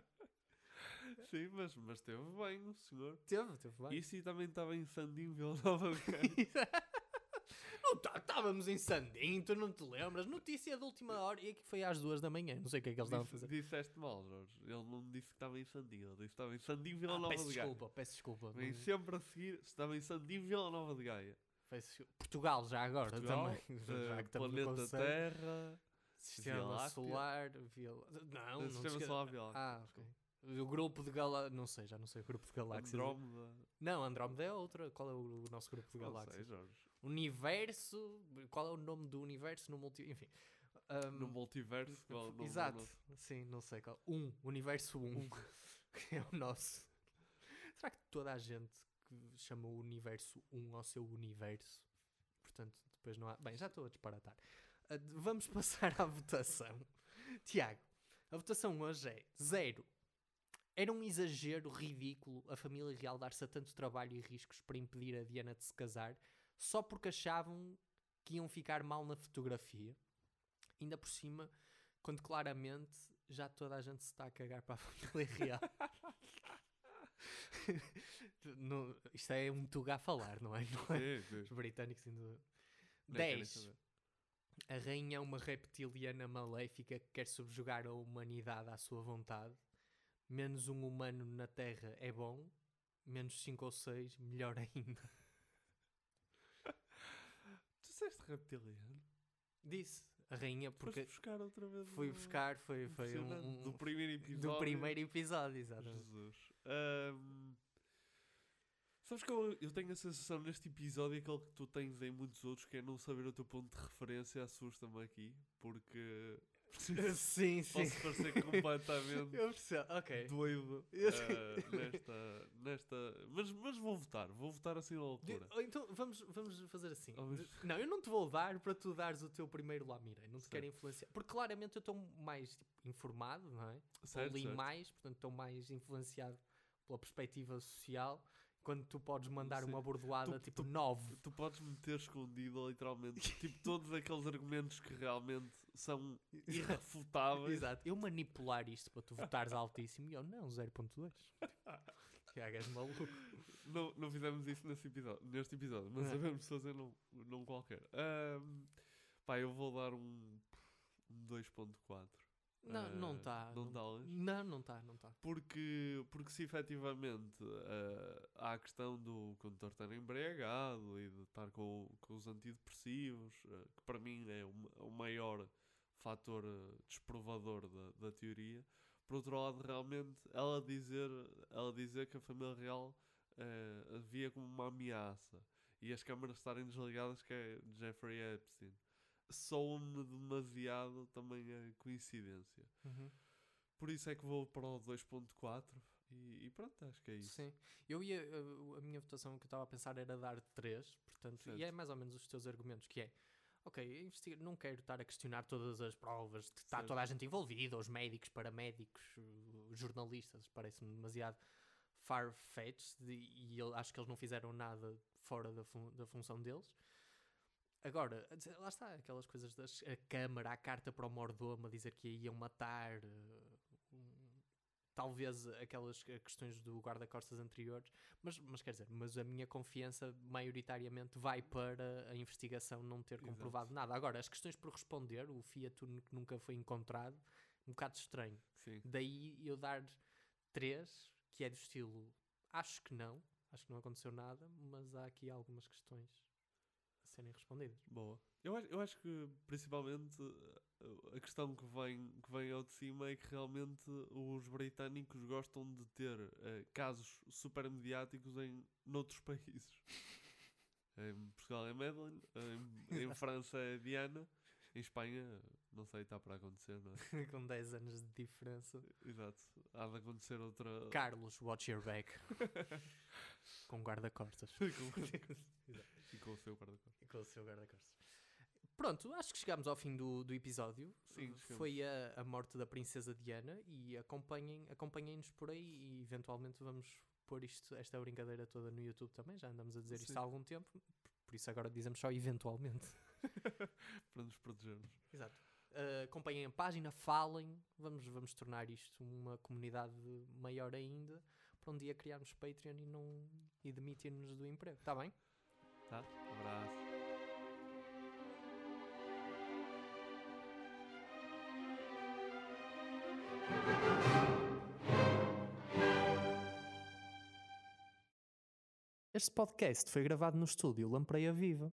Sim, mas, mas teve bem o senhor. Teve, teve bem. Isso e também estava em Vila Nova tá- Estávamos em Sandim, tu não te lembras? Notícia da última hora. E aqui foi às duas da manhã. Não sei o que é que eles estavam a fazer. Disseste mal, Jorge. Ele não disse que estava em Sandim, ele disse que estava em Sandim, Vila Ah, Nova peço de Gaia. desculpa, peço desculpa. Vem sempre a seguir, estava em Sandim, Vila Nova de Gaia. peço. Portugal, já agora Portugal, também. Já eh, que no planeta. Terra, Sistema. Solar, Via... Não, Eh, não Sistema Solar, Láctea, Ah, ok. O grupo de galáxias. Não sei, já não sei o grupo de galáxias. Andrómeda. Não, Andrómeda é outra. Qual é o nosso grupo de Não sei, galáxias? Jorge. Universo. Qual é o nome do universo no multi. Enfim. Ahm, No multiverso, qual é o nome Exato. Sim, não sei qual. Um. Universo 1. Um. que é o nosso. Será que toda a gente que chama o universo 1 ao seu universo? Portanto, depois não há. Bem, já estou a disparatar. Ah, d- vamos passar à votação. Tiago, a votação hoje é 0. Era um exagero ridículo a família real dar-se a tanto trabalho e riscos para impedir a Diana de se casar só porque achavam que iam ficar mal na fotografia. Ainda por cima, quando claramente já toda a gente se está a cagar para a família real. Não- isto é um tuga a falar, não é? Não é? Sim, sim. Os britânicos ainda. Nem querem 10. saber. A rainha é uma reptiliana maléfica que quer subjugar a humanidade à sua vontade. Menos um humano na Terra é bom. Menos 5 ou 6, melhor ainda. Disseste reptiliano? Disse a rainha porque. Foste buscar outra vez Fui o- buscar, foi, foi um, um- Do primeiro episódio. Do primeiro episódio, exatamente. Jesus. Ahm, sabes que eu, eu tenho a sensação neste episódio aquele que tu tens em muitos outros que é não saber o teu ponto de referência assusta-me aqui porque Sim, sim. posso parecer completamente Eu percebo, ok. doido ah, nesta, nesta mas, mas vou votar, vou votar assim na De- loucura ou então vamos, vamos fazer assim. Vamos. De- Não, eu não te vou dar para tu dares o teu primeiro lá mirei. Não te Certo. quero influenciar. Porque claramente eu estou mais tipo, informado, não é? Certo, li certo. mais, portanto estou mais influenciado pela perspectiva social. Quando tu podes mandar Sim. uma bordoada Tu- tipo tu- 9. tu podes me ter escondido literalmente tipo todos aqueles argumentos que realmente são irrefutáveis Exato. Eu manipular isto para tu votares altíssimo e eu não, 0.2. Que és maluco. Não, não fizemos isso nesse episódio, neste episódio, mas É. sabemos fazer num, num qualquer. Ahm, pá, eu vou dar um, um 2.4. Não, não Ah, está. Não está? Não, não está, não está. Porque, porque se efetivamente ah, há a questão do condutor estar embriagado e de estar com, com os antidepressivos, ah, que para mim é o, o maior fator desprovador da, da teoria, por outro lado, realmente, ela dizer, ela dizer que a família real uh, via como uma ameaça e as câmaras estarem desligadas, que é Jeffrey Epstein, soa-me demasiado também a coincidência. Uhum. Por isso é que vou para o 2.4 e, e, pronto, acho que é isso. Sim, eu ia, a, a minha votação que eu estava a pensar era dar 3, portanto, certo. e é mais ou menos os teus argumentos, que é ok, não quero estar a questionar todas as provas, de está toda a gente envolvida, os médicos, paramédicos, jornalistas, parece-me demasiado far-fetched e eu acho que eles não fizeram nada fora da, fun da função deles. Agora, lá está, aquelas coisas da câmara, a carta para o mordomo a dizer que iam matar, talvez aquelas questões do guarda-costas anteriores, mas, mas quer dizer, mas a minha confiança maioritariamente vai para a investigação não ter comprovado Exato. nada. Agora, as questões por responder, o Fiat nunca foi encontrado, um bocado estranho. Sim. Daí eu dar três, que é do estilo, acho que não, acho que não aconteceu nada, mas há aqui algumas questões serem respondidas. Boa. Eu acho, eu acho que principalmente a questão que vem, que vem ao de cima é que realmente os britânicos gostam de ter uh, casos super mediáticos em noutros países. em Portugal é Madeleine, em, em França é Diana, em Espanha, não sei, está para acontecer, não é? Com 10 anos de diferença. Exato. Há de acontecer outra. Carlos, watch your back. com guarda-costas. E com o seu guarda-costas. E com o seu guarda-costas. Pronto, acho que chegámos ao fim do, do episódio. Sim, Foi a, a morte da princesa Diana e acompanhem, acompanhem-nos por aí e eventualmente vamos pôr isto, esta brincadeira toda no YouTube também. Já andamos a dizer Sim. isto há algum tempo, por isso agora dizemos só eventualmente. Para nos protegermos. Exato. Uh, acompanhem a página, falem, vamos, vamos tornar isto uma comunidade maior ainda para um dia criarmos Patreon e, não, e demitir-nos do emprego. Está bem? Tá, um abraço. Este podcast foi gravado no estúdio Lampreia Viva.